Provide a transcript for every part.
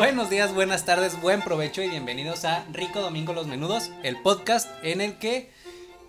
Buenos días, buenas tardes, buen provecho y bienvenidos a Rico Domingo Los Menudos, el podcast en el que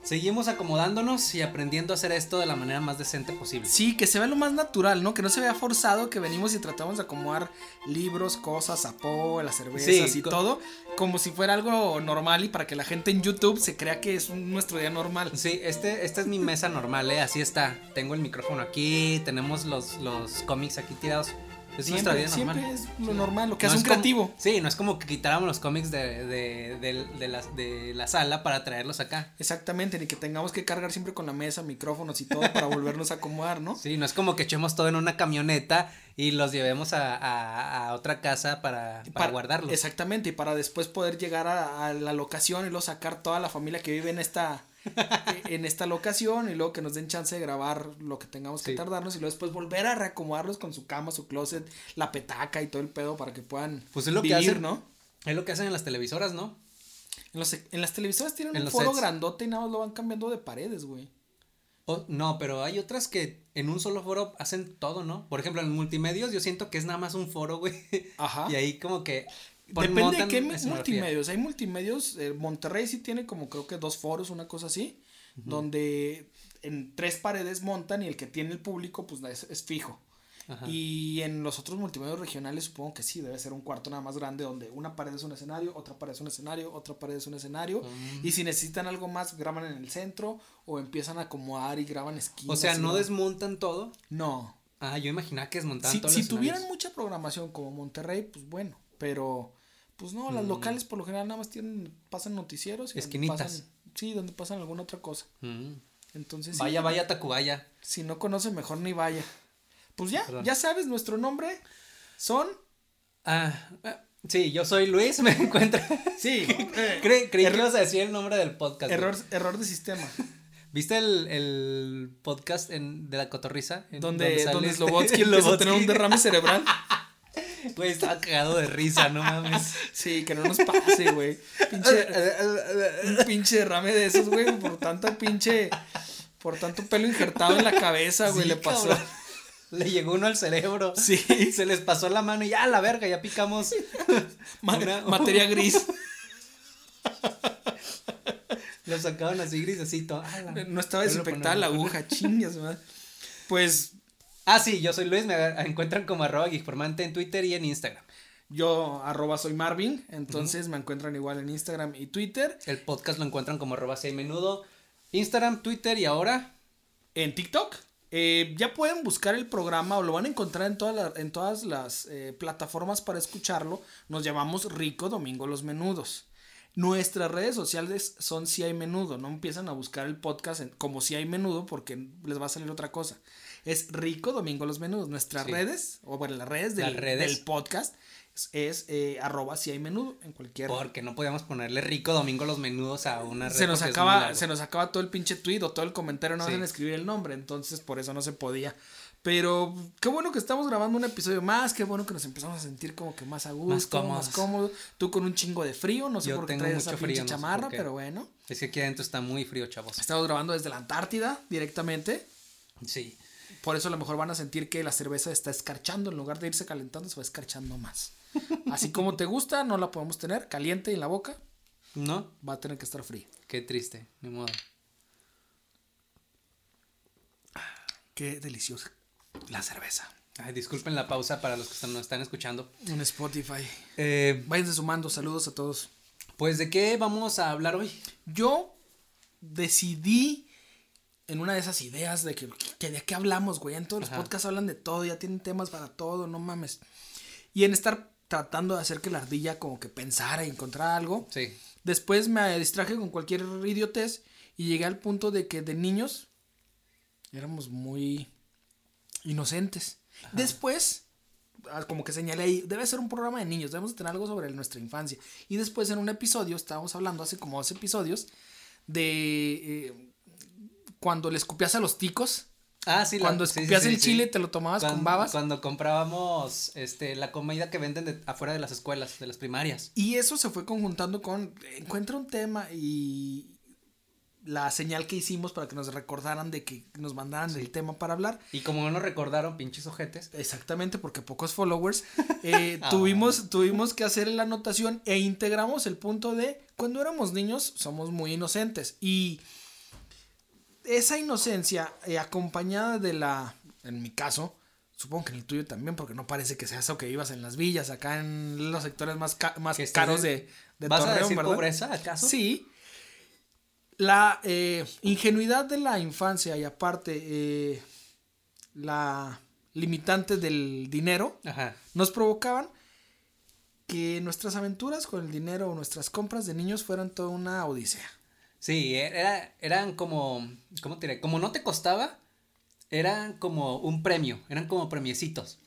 seguimos acomodándonos y aprendiendo a hacer esto de la manera más decente posible. Sí, que se vea lo más natural, ¿no? Que no se vea forzado, que venimos y tratamos de acomodar libros, cosas, apo, las cervezas Sí, y todo, como si fuera algo normal y para que la gente en YouTube se crea que es un- nuestro día normal. Sí, este, esta es mi mesa normal, ¿eh? Así está. Tengo el micrófono aquí, tenemos los, los cómics aquí tirados. Es nuestra vida Siempre, normal. siempre es lo normal, lo que No hace es un como- creativo. sí, no es como que quitáramos los cómics de, de, de, de la, de la sala para traerlos acá. Exactamente, ni que tengamos que cargar siempre con la mesa, micrófonos y todo para volvernos a acomodar, ¿no? Sí, no es como que echemos todo en una camioneta y los llevemos a, a, a otra casa para, para, guardarlos. Exactamente, y para después poder llegar a, a la locación y luego sacar toda la familia que vive en esta en esta locación y luego que nos den chance de grabar lo que tengamos que Sí. tardarnos y luego después volver a reacomodarlos con su cama, su closet, la petaca y todo el pedo para que puedan Pues es lo que hacen, ¿no? Es lo que hacen en las televisoras, ¿no? En, los- en las televisoras tienen En un foro sets. grandote y nada más lo van cambiando de paredes, güey. O- no, pero hay otras que en un solo foro hacen todo, ¿no? Por ejemplo, en multimedios yo siento que es nada más un foro, güey. Ajá. Y ahí como que... Depende de qué multimedios. Hay multimedios. eh, Monterrey sí tiene como creo que dos foros, una cosa así. Donde en tres paredes montan y el que tiene el público pues es, es fijo. Ajá. Y en los otros multimedios regionales supongo que sí, debe ser un cuarto nada más grande donde una pared es un escenario, otra pared es un escenario, otra pared es un escenario. Mm. Y si necesitan algo más, graban en el centro o empiezan a acomodar y graban esquinas. O sea, no desmontan todo. No. Ah, yo imaginaba que desmontaban Si, todos si tuvieran mucha programación como Monterrey, pues bueno, pero pues no, Mm. las locales por lo general nada más tienen, pasan noticieros. y donde Esquinitas. pasan- sí, donde pasan alguna otra cosa. Mm. Entonces, sí, Vaya, vaya, Tacubaya. si no conoce, mejor ni vaya. Pues ya, Perdón. ya sabes, nuestro nombre son... Ah, ah, sí, yo soy Luis, me encuentro... Sí, Cre- creí que ibas a decir el nombre del podcast. güey. error, error de sistema. ¿Viste el, el podcast en, de la cotorriza? En- donde, donde este- Slobotsky empieza a tener un derrame cerebral. Güey, estaba cagado de risa, no mames. Sí, que no nos pase, güey. Pinche, un pinche derrame de esos, güey, por tanta pinche... Por tanto pelo injertado en la cabeza, güey, Sí, le pasó. cabrón. Le llegó uno al cerebro. Sí. Se les pasó la mano y ya, la verga, ya picamos. Una- materia gris. Lo sacaron así grisecito. Ah, No estaba desinfectada la aguja, chingas, madre. Pues Ah, sí, yo soy Luis, me encuentran como arroba geekformante en Twitter y en Instagram. yo arroba soy Marvin, entonces me encuentran igual en Instagram y Twitter. El podcast lo encuentran como arroba hay menudo. Instagram, Twitter y ahora. En TikTok. eh, ya pueden buscar el programa o lo van a encontrar en, la- en todas las eh, plataformas para escucharlo. Nos llamamos Rico Domingo Los Menudos. Nuestras redes sociales son Si hay menudo. No empiezan a buscar el podcast en- como Si hay menudo porque les va a salir otra cosa. Es Rico Domingo Los Menudos. Nuestras Sí. redes, o bueno, las redes del, Las redes. del podcast es, eh, arroba Si hay menudo en cualquier Porque no podíamos ponerle rico domingo los menudos a una red se nos acaba se nos acaba todo el pinche tweet o todo el comentario no Sí. van a escribir el nombre entonces por eso no se podía pero qué bueno que estamos grabando un episodio más qué bueno que nos empezamos a sentir como que más a gusto más cómodos. cómodo tú con un chingo de frío no sé Yo por qué traes esa frío, pinche no sé chamarra pero bueno Es que aquí adentro está muy frío, chavos. estamos grabando desde la Antártida directamente Sí. Por eso a lo mejor van a sentir que la cerveza está escarchando en lugar de irse calentando se va escarchando más así como te gusta no la podemos tener caliente en la boca ¿No? va a tener que estar fría Qué triste, ni modo. qué deliciosa la cerveza Ay, disculpen la pausa para los que nos están escuchando. en Spotify Eh, Váyanse sumando, saludos a todos. pues, ¿de qué vamos a hablar hoy? Yo decidí en una de esas ideas de que, que de qué hablamos, güey. En todos los Ajá. podcasts hablan de todo, ya tienen temas para todo, no mames. Y en estar tratando de hacer que la ardilla como que pensara y encontrara algo. Sí. Después me distraje con cualquier idiotez y llegué al punto de que de niños éramos muy inocentes. Después ah, como que señalé ahí, debe ser un programa de niños, debemos tener algo sobre nuestra infancia. Y después en un episodio, estábamos hablando hace como dos episodios, de eh, cuando le escupías a los ticos. Ah, sí, la- Cuando sí, sí, escupías sí, el sí. chile, te lo tomabas Cuando, con babas. Cuando comprábamos este, la comida que venden de- afuera de las escuelas, de las primarias. Y eso se fue conjuntando con encuentra un tema y la señal que hicimos para que nos recordaran de que nos mandaran el tema para hablar. Y como no nos recordaron, pinches ojetes. Exactamente, porque pocos followers. eh, Ah. tuvimos, tuvimos que hacer la anotación e integramos el punto de cuando éramos niños somos muy inocentes. Y esa inocencia eh, acompañada de la, en mi caso, supongo que en el tuyo también, porque no parece que sea eso que vivas en las villas, acá en los sectores más, ca- más caros de, de ¿Vas a Torreón, decir ¿verdad? pobreza, acaso? Sí. La eh, ingenuidad de la infancia y aparte eh, la limitante del dinero Ajá. nos provocaban que nuestras aventuras con el dinero o nuestras compras de niños fueran toda una odisea. Sí, era, eran como, ¿cómo te diré? Como no te costaba, eran como un premio, eran como premiecitos.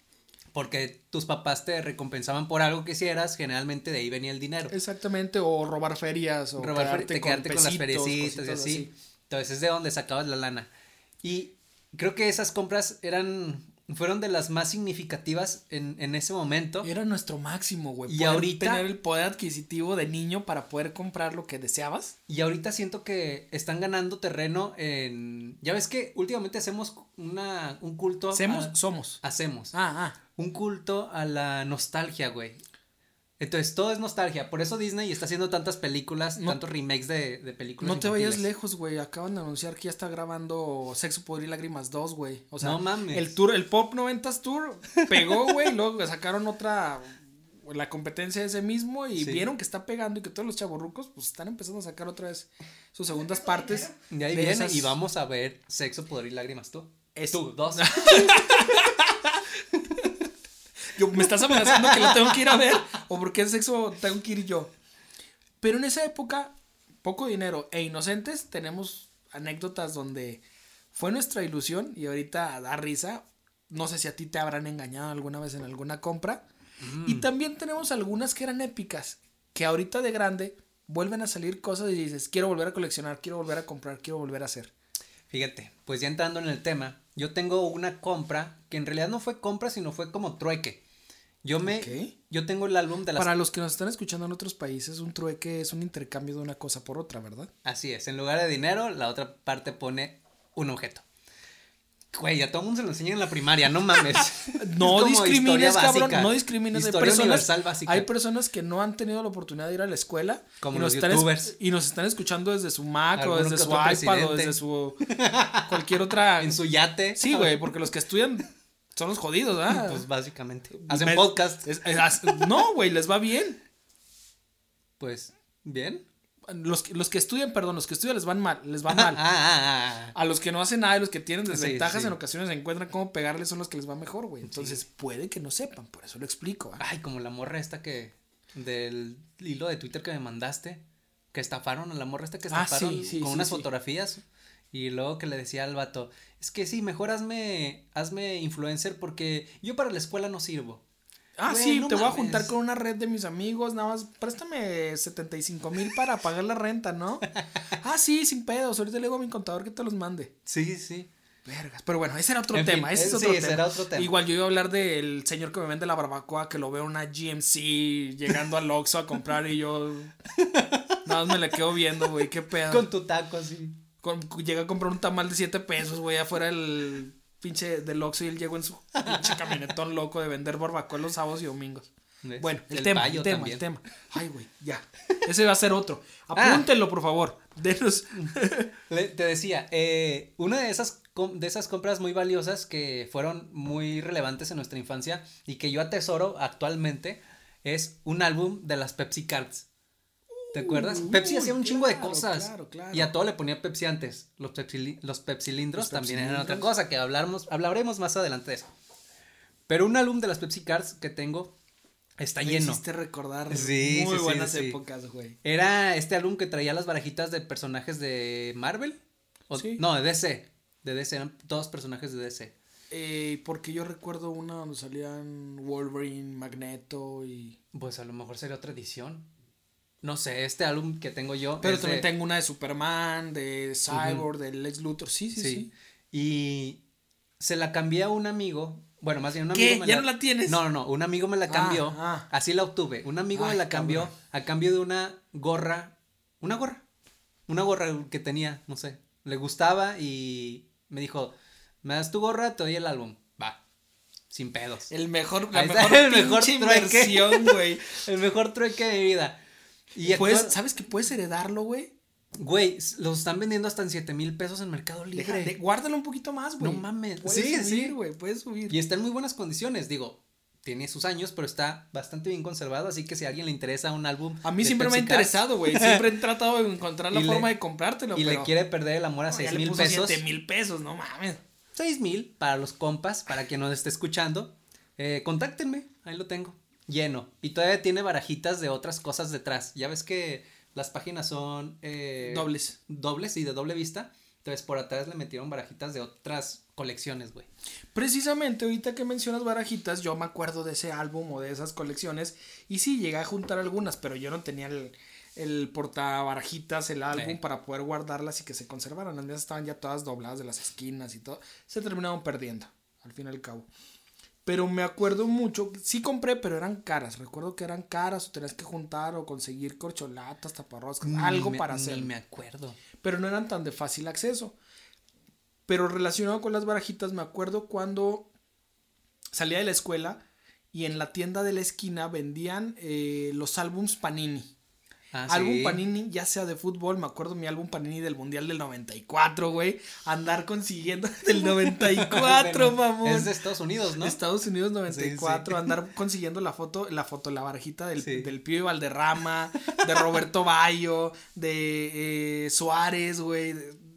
Porque tus papás te recompensaban por algo que hicieras, generalmente de ahí venía el dinero. Exactamente, o robar ferias o Robar quedarte, te quedarte con, las feriecitas y cositas así. Entonces es de donde sacabas la lana. Y creo que esas compras eran, fueron de las más significativas en, en ese momento. Era nuestro máximo, güey. Y poder ahorita- Tener el poder adquisitivo de niño para poder comprar lo que deseabas. Y ahorita siento que están ganando terreno en... Ya ves que últimamente hacemos una, un culto... Hacemos, a- somos. hacemos. Ah, ah. un culto a la nostalgia, güey. Entonces todo es nostalgia. Por eso Disney está haciendo tantas películas, No- tantos remakes de, de películas. No te vayas infantiles. lejos, güey. Acaban de anunciar que ya está grabando Sexo, Poder y Lágrimas 2, güey. O sea, No mames. el tour, el Pop 90s Tour pegó, güey. luego sacaron otra, la competencia de ese mismo y Sí. vieron que está pegando y que todos los chavorrucos, pues están empezando a sacar otra vez sus segundas partes. Y ahí viene esas- y vamos a ver Sexo, Poder y Lágrimas tú. Es- Tú, dos. Yo, ¿Me estás amenazando que la tengo que ir a ver? ¿O porque es sexo tengo que ir yo? Pero en esa época, poco dinero e inocentes, tenemos anécdotas donde fue nuestra ilusión y ahorita da risa. No sé si a ti te habrán engañado alguna vez en alguna compra. Y también tenemos algunas que eran épicas, que ahorita de grande vuelven a salir cosas y dices, quiero volver a coleccionar, quiero volver a comprar, quiero volver a hacer. Fíjate, pues ya entrando en el tema, yo tengo una compra que en realidad no fue compra, sino fue como trueque. Yo me, Ok. yo tengo el álbum de las Para los que nos están escuchando en otros países, un trueque es un intercambio de una cosa por otra, ¿verdad? Así es, en lugar de dinero, la otra parte pone un objeto. Güey, a todo el mundo se lo enseña en la primaria, no mames. No discrimines, cabrón, no discrimines. Hay personas, hay personas que no han tenido la oportunidad de ir a la escuela Como y, nos los están es- youtubers. y nos están escuchando desde su Mac o desde su iPad o presidente. desde su cualquier otra. en su yate. Sí, güey, porque los que estudian son los jodidos, ¿ah? Pues básicamente. Hacen Me- podcast. es- es- haz- no, güey, les va bien. Pues, bien. Los, que- los que estudian, perdón, los que estudian les van mal, les va Ah, mal. ah, ah, ah. A los que no hacen nada y los que tienen Sí, desventajas sí. en ocasiones encuentran cómo pegarles son los que les va mejor, güey. Entonces puede que no sepan, por eso lo explico. ¿ah? Ay, como la morra esta que. Del hilo de Twitter que me mandaste. Que estafaron a la morra esta que Ah, estafaron sí, sí, con sí, unas sí. fotografías. Y luego que le decía al vato, es que sí, mejor hazme, hazme influencer porque yo para la escuela no sirvo. Ah, Güey, sí, no te voy a juntar con una red de mis amigos, nada más, préstame 75 mil para pagar la renta, ¿no? ah, sí, sin pedos, ahorita le digo a mi contador que te los mande. Sí, sí. Vergas, pero bueno, ese era otro En fin, tema, ese es eh, otro sí, tema. ese era otro tema. Igual yo iba a hablar del señor que me vende la barbacoa, que lo veo en una GMC llegando al Oxxo a comprar y yo nada más me la quedo viendo, güey, qué pedo. Con tu taco así. Con- llega a comprar un tamal de 7 pesos, güey, afuera del pinche del Oxxo y él llegó en su pinche camionetón loco de vender barbacoa los sábados y domingos. ¿Ves? Bueno, el, El tema, el tema, también. el tema. Ay, güey, ya. Ese va a ser otro. Ah. Apúntenlo, por favor. Denos. Te decía, eh, una de esas, de esas compras muy valiosas que fueron muy relevantes en nuestra infancia y que yo atesoro actualmente es un álbum de las Pepsi Cards. ¿Te acuerdas? Uy, Pepsi hacía un chingo de cosas. claro, claro. Y a todo le ponía Pepsi antes. Los Pepsi, los Pepsilindros Los también eran otra Pepsilindros. cosa que hablaremos, hablaremos más adelante de eso. Pero un álbum de las Pepsi Cards que tengo está Me lleno. hiciste recordar Sí, muy sí, buenas sí. épocas, güey. Era este álbum que traía las barajitas de personajes de Marvel. O- Sí. No, de DC. De DC, eran todos personajes de DC. Eh, porque yo recuerdo una donde salían Wolverine, Magneto y. Pues a lo mejor sería otra edición. No sé, este álbum que tengo yo. Pero también de- tengo una de Superman, de Cyborg, de Lex Luthor. Sí, sí, sí. Sí. Y se la cambié a un amigo. Bueno, más bien un ¿Qué? amigo. me ¿Ya no la tienes? No, no, no. Un amigo me la cambió. ah. Así la obtuve. Un amigo me la cambió cabrón. a cambio de una gorra. Una gorra. Una gorra que tenía, no sé. Le gustaba y me dijo: Me das tu gorra, te doy el álbum. Va. Sin pedos. El mejor, la mejor, el mejor trueque. inversión, güey. El mejor trueque de mi vida. Y Puedes- actual- ¿Sabes que puedes heredarlo, güey? Güey, los están vendiendo hasta en 7 mil pesos en Mercado Libre. Deja- de- guárdalo un poquito más, güey. No mames. Puedes Sí, subir, sí. güey. Puedes subir. Y está en muy buenas condiciones, digo, tiene sus años, pero está bastante bien conservado, así que si a alguien le interesa un álbum A mí siempre me ha Cars interesado, güey. Siempre he tratado de encontrar la le- forma de comprártelo. y pero... le quiere perder el amor a No, seis ya le mil puso pesos. siete mil pesos, no mames. Seis mil para los compas, para quien nos esté escuchando. Eh, contáctenme, ahí lo tengo. Lleno. Y todavía tiene barajitas de otras cosas detrás. Ya ves que las páginas son eh, Dobles. Dobles y de doble vista. Entonces por atrás le metieron barajitas de otras colecciones, güey. Precisamente ahorita que mencionas barajitas, yo me acuerdo de ese álbum o de esas colecciones. Y sí, llegué a juntar algunas, pero yo no tenía el, el portabarajitas, el álbum, Sí. para poder guardarlas y que se conservaran. Las mías estaban ya todas dobladas de las esquinas y todo. Se terminaron perdiendo, al fin y al cabo. Pero me acuerdo mucho, sí compré, pero eran caras. Recuerdo que eran caras o tenías que juntar o conseguir corcholatas, taparroscas, algo me- para ni hacer. me acuerdo. pero no eran tan de fácil acceso. Pero relacionado con las barajitas, me acuerdo cuando salía de la escuela y en la tienda de la esquina vendían eh, los álbums Panini. Ah, álbum sí. Panini, ya sea de fútbol, me acuerdo mi álbum Panini del Mundial del 94, güey. Andar consiguiendo del 94, mamón. Es de Estados Unidos, ¿no? Estados Unidos 94, Sí, sí. andar consiguiendo la foto, la foto, la barajita del, del Pío Valderrama, de Roberto Bayo, de eh, Suárez, güey,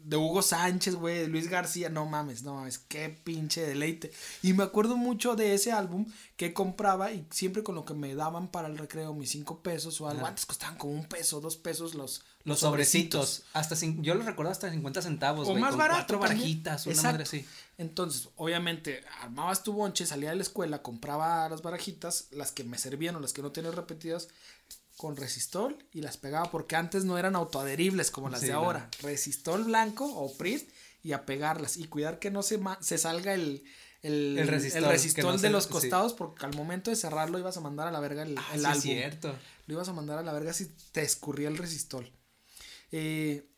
de, Hugo Sánchez, güey, de Luis García, no mames, no mames, qué pinche deleite. Y me acuerdo mucho de ese álbum que compraba y siempre con lo que me daban para el recreo, mis cinco pesos o algo, Ajá. antes costaban como un peso, dos pesos los, Los sobrecitos. Hasta cin- yo los recuerdo hasta 50 centavos, o más con barato. Cuatro barajitas, una Exacto. madre así. Entonces, obviamente, armabas tu bonche, salía de la escuela, compraba las barajitas, las que me servían o las que no tenía repetidas, con resistol y las pegaba porque antes no eran autoadheribles como las Sí, de no. ahora. Resistol blanco o PRIT y a pegarlas y cuidar que no se, se salga el, el, El resistol, el resistol que no de se- los sí. costados porque al momento de cerrarlo ibas a mandar a la verga el, Ah, el sí, álbum. es cierto. Lo ibas a mandar a la verga si te escurría el resistol. Eh,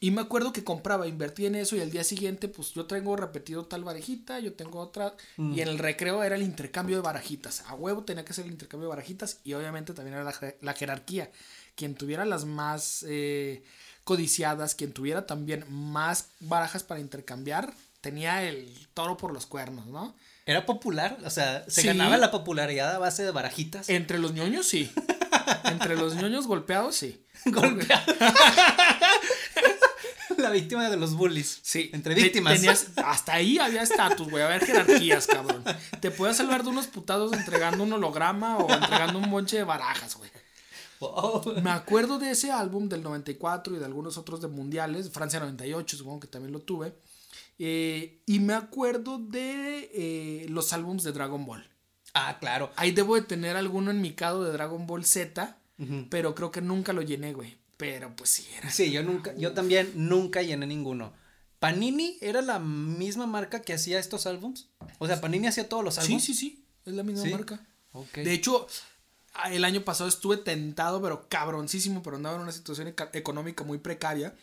y me acuerdo que compraba, invertí en eso y al día siguiente, pues yo tengo repetido tal barajita, yo tengo otra. Mm. Y en el recreo era el intercambio de barajitas. A huevo tenía que ser el intercambio de barajitas y obviamente también era la, jer- la jerarquía. Quien tuviera las más eh, codiciadas, quien tuviera también más barajas para intercambiar, tenía el toro por los cuernos, ¿no? Era popular, o sea, se Sí. ganaba la popularidad a base de barajitas. Entre los ñoños, sí. Entre los ñoños golpeados, sí. Golpeado. la víctima de los bullies. Sí. Entre víctimas. tenías- hasta ahí había estatus, güey. Había jerarquías, cabrón. Te podías salvar de unos putados entregando un holograma o entregando un bonche de barajas, güey. Wow. Me acuerdo de ese álbum del 94 y de algunos otros de mundiales. Francia 98, supongo que también lo tuve. Eh, y me acuerdo de eh, los álbums de Dragon Ball. Ah, claro. Ahí debo de tener alguno en mi cado de Dragon Ball Z. Pero creo que nunca lo llené, güey. Pero pues sí, era. Sí, yo nunca, yo también nunca llené ninguno. Panini era la misma marca que hacía estos álbums. O sea, Panini hacía todos los Sí, álbumes. sí, sí. Es la misma ¿Sí? marca. De hecho, el año pasado estuve tentado, pero cabroncísimo, pero andaba en una situación económica muy precaria,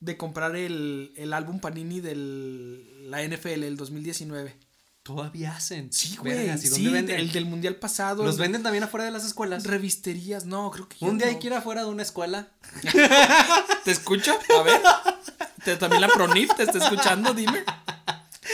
de comprar el, el álbum Panini de la NFL, el 2019. Todavía hacen. Sí, güey. Vergas, ¿y sí, dónde venden? el del mundial pasado. Los venden también afuera de las escuelas. Revisterías, no, creo que Un día hay no. que ir afuera de una escuela. ¿Te escucho? A ver. Te- también la Pronif te está escuchando, dime.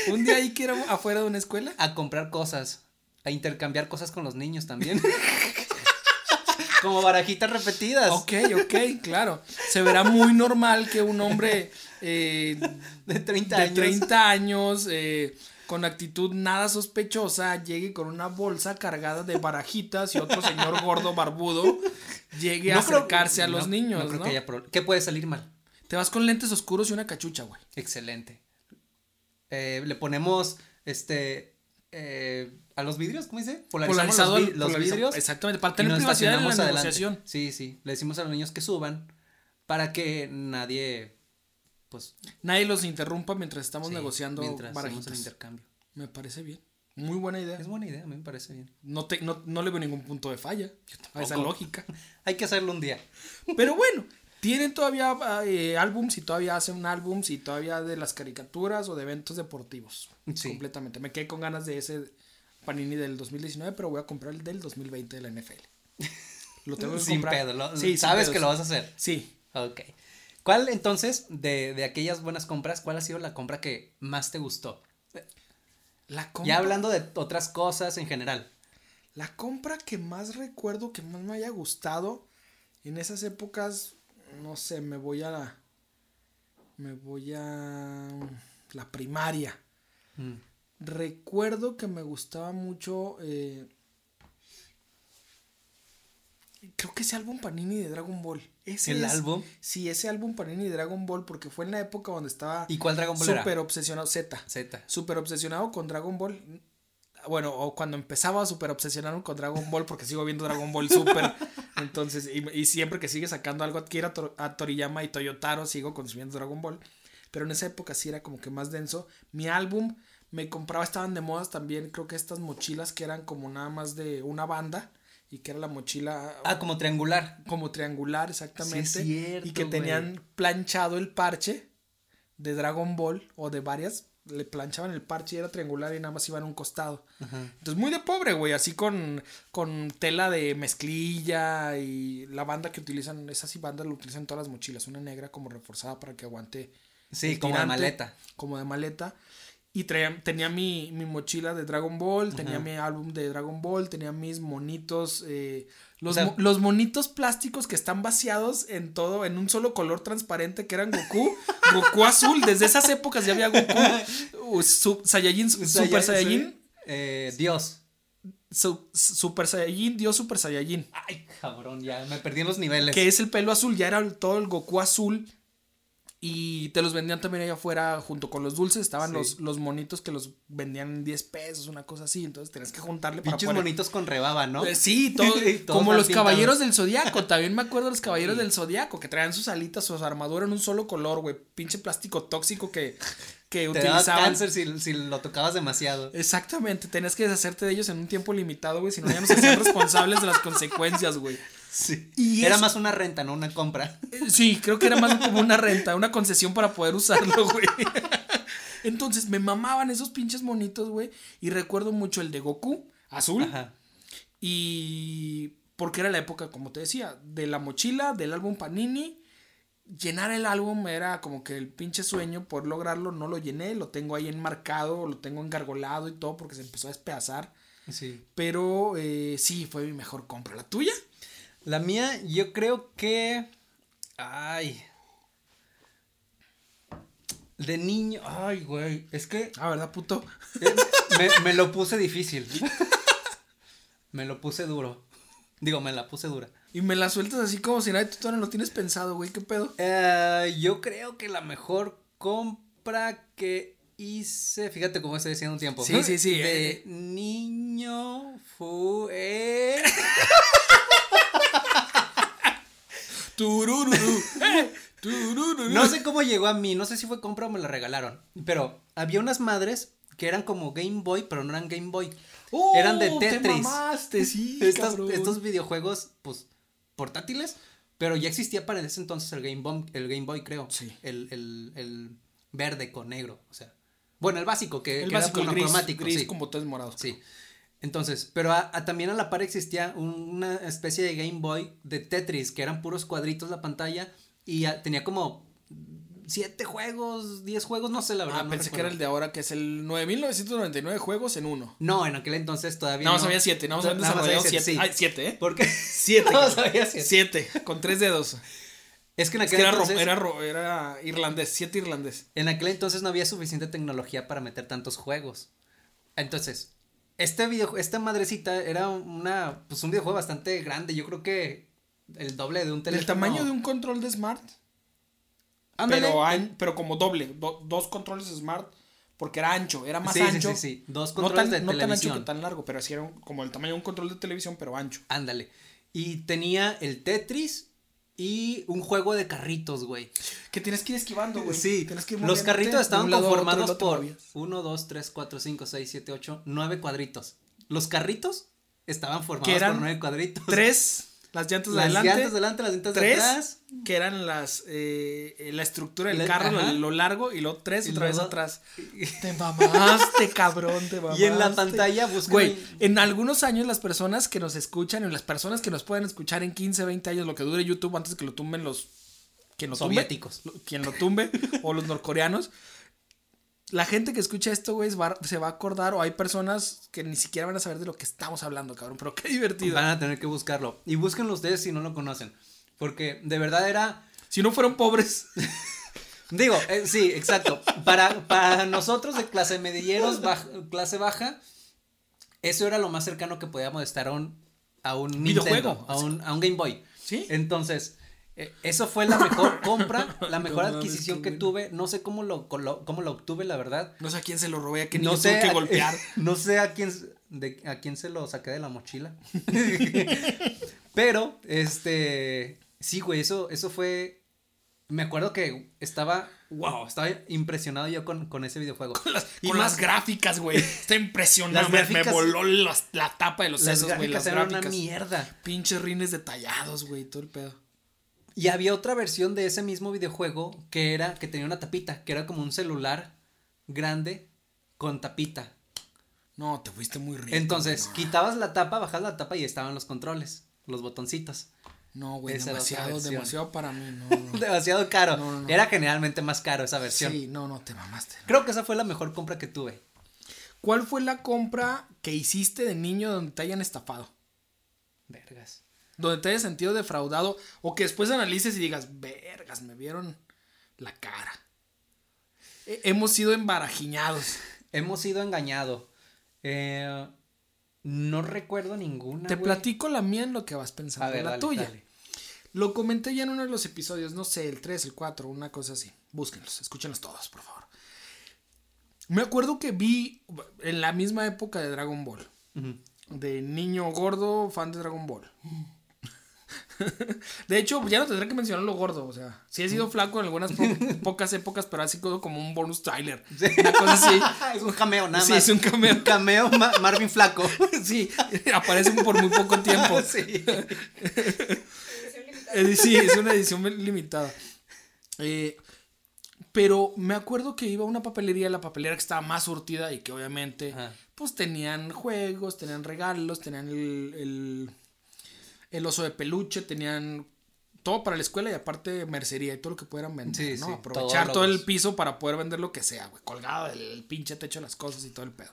Un día hay que ir afuera de una escuela. a comprar cosas, a intercambiar cosas con los niños también. Como barajitas repetidas. Ok, ok, claro. Se verá muy normal que un hombre eh, De 30 de años. 30 años, eh, con actitud nada sospechosa, llegue con una bolsa cargada de barajitas y otro señor gordo barbudo llegue a creo- acercarse a los no- niños, No creo que haya ¿Qué puede salir mal? Te vas con lentes oscuros y una cachucha, güey. Excelente. Eh, le ponemos este, eh, a los vidrios, ¿cómo dice? Polarizado los, vi- vidrios. exactamente, para tener privacidad en la adelante. negociación. Sí, sí, le decimos a los niños que suban para que nadie, pues, Nadie los interrumpa mientras estamos sí, negociando mientras hacemos el barajitas. intercambio. Me parece bien. Muy buena idea. Es buena idea, a mí me parece bien. No, te, no, no le veo ningún punto de falla a esa lógica. Hay que hacerlo un día. Pero bueno, tienen todavía eh, álbums y todavía hacen álbums y todavía de las caricaturas o de eventos deportivos. Sí. Completamente. Me quedé con ganas de ese Panini del 2019, pero voy a comprar el del 2020 de la NFL. Lo tengo que Sin comprar. pedo, lo- Sí, sin sabes que lo vas a hacer. Sí. Ok. ¿Cuál entonces, de, de aquellas buenas compras, cuál ha sido la compra que más te gustó? La compra, Ya hablando de otras cosas en general. la compra que más recuerdo, que más me haya gustado en esas épocas, no sé, me voy a la. Me voy a. La primaria. Mm. Recuerdo que me gustaba mucho. eh, creo que ese álbum Panini de Dragon Ball. Ese ¿El es- álbum? Sí, ese álbum Panini de Dragon Ball, porque fue en la época donde estaba ¿Y cuál Dragon Ball era? súper obsesionado. Z. Z. Súper obsesionado con Dragon Ball. Bueno, o cuando empezaba súper obsesionado con Dragon Ball, porque sigo viendo Dragon Ball Super. Entonces, y, y siempre que sigue sacando algo, adquiere a, Tor- a Toriyama y Toyotaro, sigo consumiendo Dragon Ball. Pero en esa época sí era como que más denso. Mi álbum me compraba, estaban de modas también, creo que estas mochilas que eran como nada más de una banda. Y que era la mochila Ah, como triangular. como triangular, exactamente. Sí, es cierto, y que tenían planchado el parche de Dragon Ball o de varias. Le planchaban el parche y era triangular y nada más iba en un costado. Entonces, muy de pobre, güey. Así con, con tela de mezclilla y la banda que utilizan, esas bandas lo utilizan en todas las mochilas. Una negra como reforzada para que aguante. Sí, como de maleta. Como de maleta. Y traía- tenía mi, mi mochila de Dragon Ball, tenía mi álbum de Dragon Ball, tenía mis monitos, eh, los, O sea- mo- los monitos plásticos que están vaciados en todo, en un solo color transparente que eran Goku, Goku azul, desde esas épocas ya había Goku, uh, su- Saiyajin, Super Saiyajin, Eh, Dios. su- Super Saiyajin, Dios Super Saiyajin, Ay, cabrón, ya me perdí en los niveles. que es el pelo azul, ya era todo el Goku azul. Y te los vendían también allá afuera junto con los dulces. Estaban Sí. los, los monitos que los vendían en 10 pesos, una cosa así. Entonces tenías que juntarle para Pinches poder- monitos con rebaba, ¿no? Eh, Sí, todo, como los pintados. caballeros del zodiaco. También me acuerdo de los caballeros del zodiaco que traían sus alitas, su armadura en un solo color, güey. Pinche plástico tóxico que, que Te daba utilizaban. cáncer si, si lo tocabas demasiado. Exactamente, tenías que deshacerte de ellos en un tiempo limitado, güey. Si no, ya no se hacían responsables de las consecuencias, güey. Sí. Y Era es- más una renta, no una compra. Eh, Sí, creo que era más como una renta, una concesión para poder usarlo, güey. Entonces me mamaban esos pinches monitos, güey. Y recuerdo mucho el de Goku, azul. Ajá. Y porque era la época, como te decía, de la mochila, del álbum Panini. Llenar el álbum era como que el pinche sueño, por lograrlo no lo llené, lo tengo ahí enmarcado, lo tengo engargolado y todo porque se empezó a despedazar. Sí. Pero eh, sí, fue mi mejor compra. ¿La tuya? La mía, yo creo que. Ay. De niño. Ay, güey. Es que Ah, ¿verdad, puto? eh, me, me lo puse difícil. me lo puse duro. Digo, me la puse dura. Y me la sueltas así como si nadie tú todavía no lo tienes pensado, güey. ¿Qué pedo? Eh, yo creo que la mejor compra que hice. Fíjate cómo estoy diciendo un tiempo. Sí, sí, sí, De eh. niño fue. Eh. No sé cómo llegó a mí, no sé si fue compra o me la regalaron. Pero había unas madres que eran como Game Boy, pero no eran Game Boy. ¡Oh, eran de te Tetris. mamaste, sí, estos, videojuegos, pues, portátiles. Pero ya existía para ese entonces el Game Boy, el Game Boy, creo. Sí. El, el, el verde con negro. O sea. Bueno, el básico, que, El que básico, era gris, monocromático. gris sí. con botones morados. Sí. Entonces, pero a- a también a la par existía un- una especie de Game Boy de Tetris, que eran puros cuadritos la pantalla y a- tenía como siete juegos, diez juegos, no sé la verdad. Ah, no pensé que era el de ahora, que es el 9999 juegos en uno. No, en aquel entonces todavía no. nada más habían Nada más desarrollado había siete. sí. Ay, siete, ¿eh? ¿Por qué? Siete. Nada más cabrón. había siete. Siete, con tres dedos. Es que en Es aquel, que era, entonces, era, irlandés, siete irlandés. en aquel entonces no había suficiente tecnología para meter tantos juegos. Entonces, este video, esta madrecita era una, pues un videojuego bastante grande. Yo creo que el doble de un teléfono. El tamaño de un control de Smart. Ándale. Pero, como doble. do- dos controles Smart porque era ancho, era más Sí, sí, ancho. sí, sí. Dos no controles tan, de no tan ancho televisión. que tan largo, pero así era un- como el tamaño de un control de televisión, pero ancho. Ándale. Y tenía el Tetris y un juego de carritos, güey. Que tienes que ir esquivando, güey. Sí, Tienes que ir los carritos estaban conformados otro por movías. 1, 2, 3, 4, 5, 6, 7, 8, 9 cuadritos. Los carritos estaban formados eran por 9 cuadritos. Tres, las llantas de las adelante. llantas delante, las llantas de tres, atrás. que eran las eh, eh, la estructura del La- carro, lo, largo, y luego tres Y otra vez atrás. Te mamaste, cabrón, te mamaste. Y en la pantalla buscan Güey, en algunos años las personas que nos escuchan, y las personas que nos pueden escuchar en 15, 20 años, lo que dure YouTube antes que lo tumben los... Quien lo tumbe, Soviéticos. lo- quien lo tumbe, o los norcoreanos. La gente que escucha esto, güey, se va a acordar, o hay personas que ni siquiera van a saber de lo que estamos hablando, cabrón. Pero qué divertido. Van a tener que buscarlo. Y búsquenlo ustedes si no lo conocen. Porque de verdad era. Si no fueron pobres. Digo, eh, sí, exacto. Para, para nosotros de clase medilleros, baj- clase baja, eso era lo más cercano que podíamos estar a un, a un Videojuego. Nintendo, a un, a un Game Boy. Sí. Entonces, eso fue la mejor compra, la mejor No adquisición que tuve. No sé cómo lo, cómo, cómo lo obtuve, la verdad. No sé a quién se lo robé, a quién no sé tuve que golpear. No sé a quién, de, a quién se lo saqué de la mochila. Pero, este, sí, güey, eso, eso fue, me acuerdo que estaba, wow, estaba impresionado yo con, con ese videojuego. Con las, Y con más- las gráficas, güey. Está impresionante. Las me- me gráficas- voló la tapa de los sesos, güey. gráficas Las eran una gráficas. mierda. Pinches rines detallados, güey. Todo el pedo. Y había otra versión de ese mismo videojuego que era, que tenía una tapita, que era como un celular grande con tapita. No, te fuiste muy rico. Entonces, no. quitabas la tapa, bajabas la tapa y estaban los controles, los botoncitos. No, güey, Esa demasiado, demasiado para mí. No, no. Demasiado caro. No. Era generalmente más caro esa versión. Sí, no, no, te mamaste. Creo que esa fue la mejor compra que tuve. ¿Cuál fue la compra que hiciste de niño donde te hayan estafado? Vergas. Donde te hayas sentido defraudado o que después analices y digas, vergas, me vieron la cara. He- hemos sido embarajiñados. Hemos sido engañados. Eh, no recuerdo ninguna. Te platico la mía en lo que vas pensando. A ver, la dale, tuya. dale. Lo comenté ya en uno de los episodios, no sé, el 3, el 4, una cosa así. Búsquenlos, escúchenlos todos, por favor. Me acuerdo que vi en la misma época de Dragon Ball. De niño gordo, fan de Dragon Ball. De hecho, ya no tendré que mencionar lo gordo. O sea, sí he sido flaco en algunas po- pocas épocas, pero así como como un bonus trailer. Una cosa así. es un cameo, nada Sí, más. es un cameo. Un cameo Ma- Marvin Flaco. Sí, aparece por muy poco tiempo. sí. Eh, Sí, es una edición limitada. Eh, pero me acuerdo que iba a una papelería, la papelera que estaba más surtida y que obviamente, Ajá. pues tenían juegos, tenían regalos, tenían el, el, el oso de peluche, tenían todo para la escuela y aparte mercería y todo lo que pudieran vender, Sí, ¿no? sí, Aprovechar todo todo el piso para poder vender lo que sea, güey, colgado del pinche techo de las cosas y todo el pedo.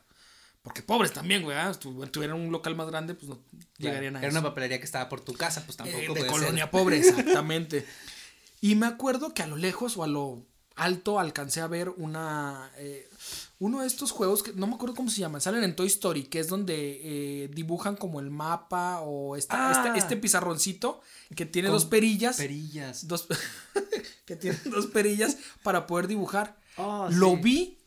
Porque pobres también, güey. Si tu- tuvieran un local más grande, pues no llegarían a Era eso. una papelería que estaba por tu casa, pues tampoco Eh, puede de ser. colonia pobre, exactamente. y me acuerdo que a lo lejos o a lo alto alcancé a ver una eh, uno de estos juegos que no me acuerdo cómo se llaman, salen en Toy Story, que es donde eh, dibujan como el mapa o esta- Ah. este, este pizarroncito que tiene dos perillas, Perillas. dos que tiene dos perillas para poder dibujar. Oh, Lo sí. vi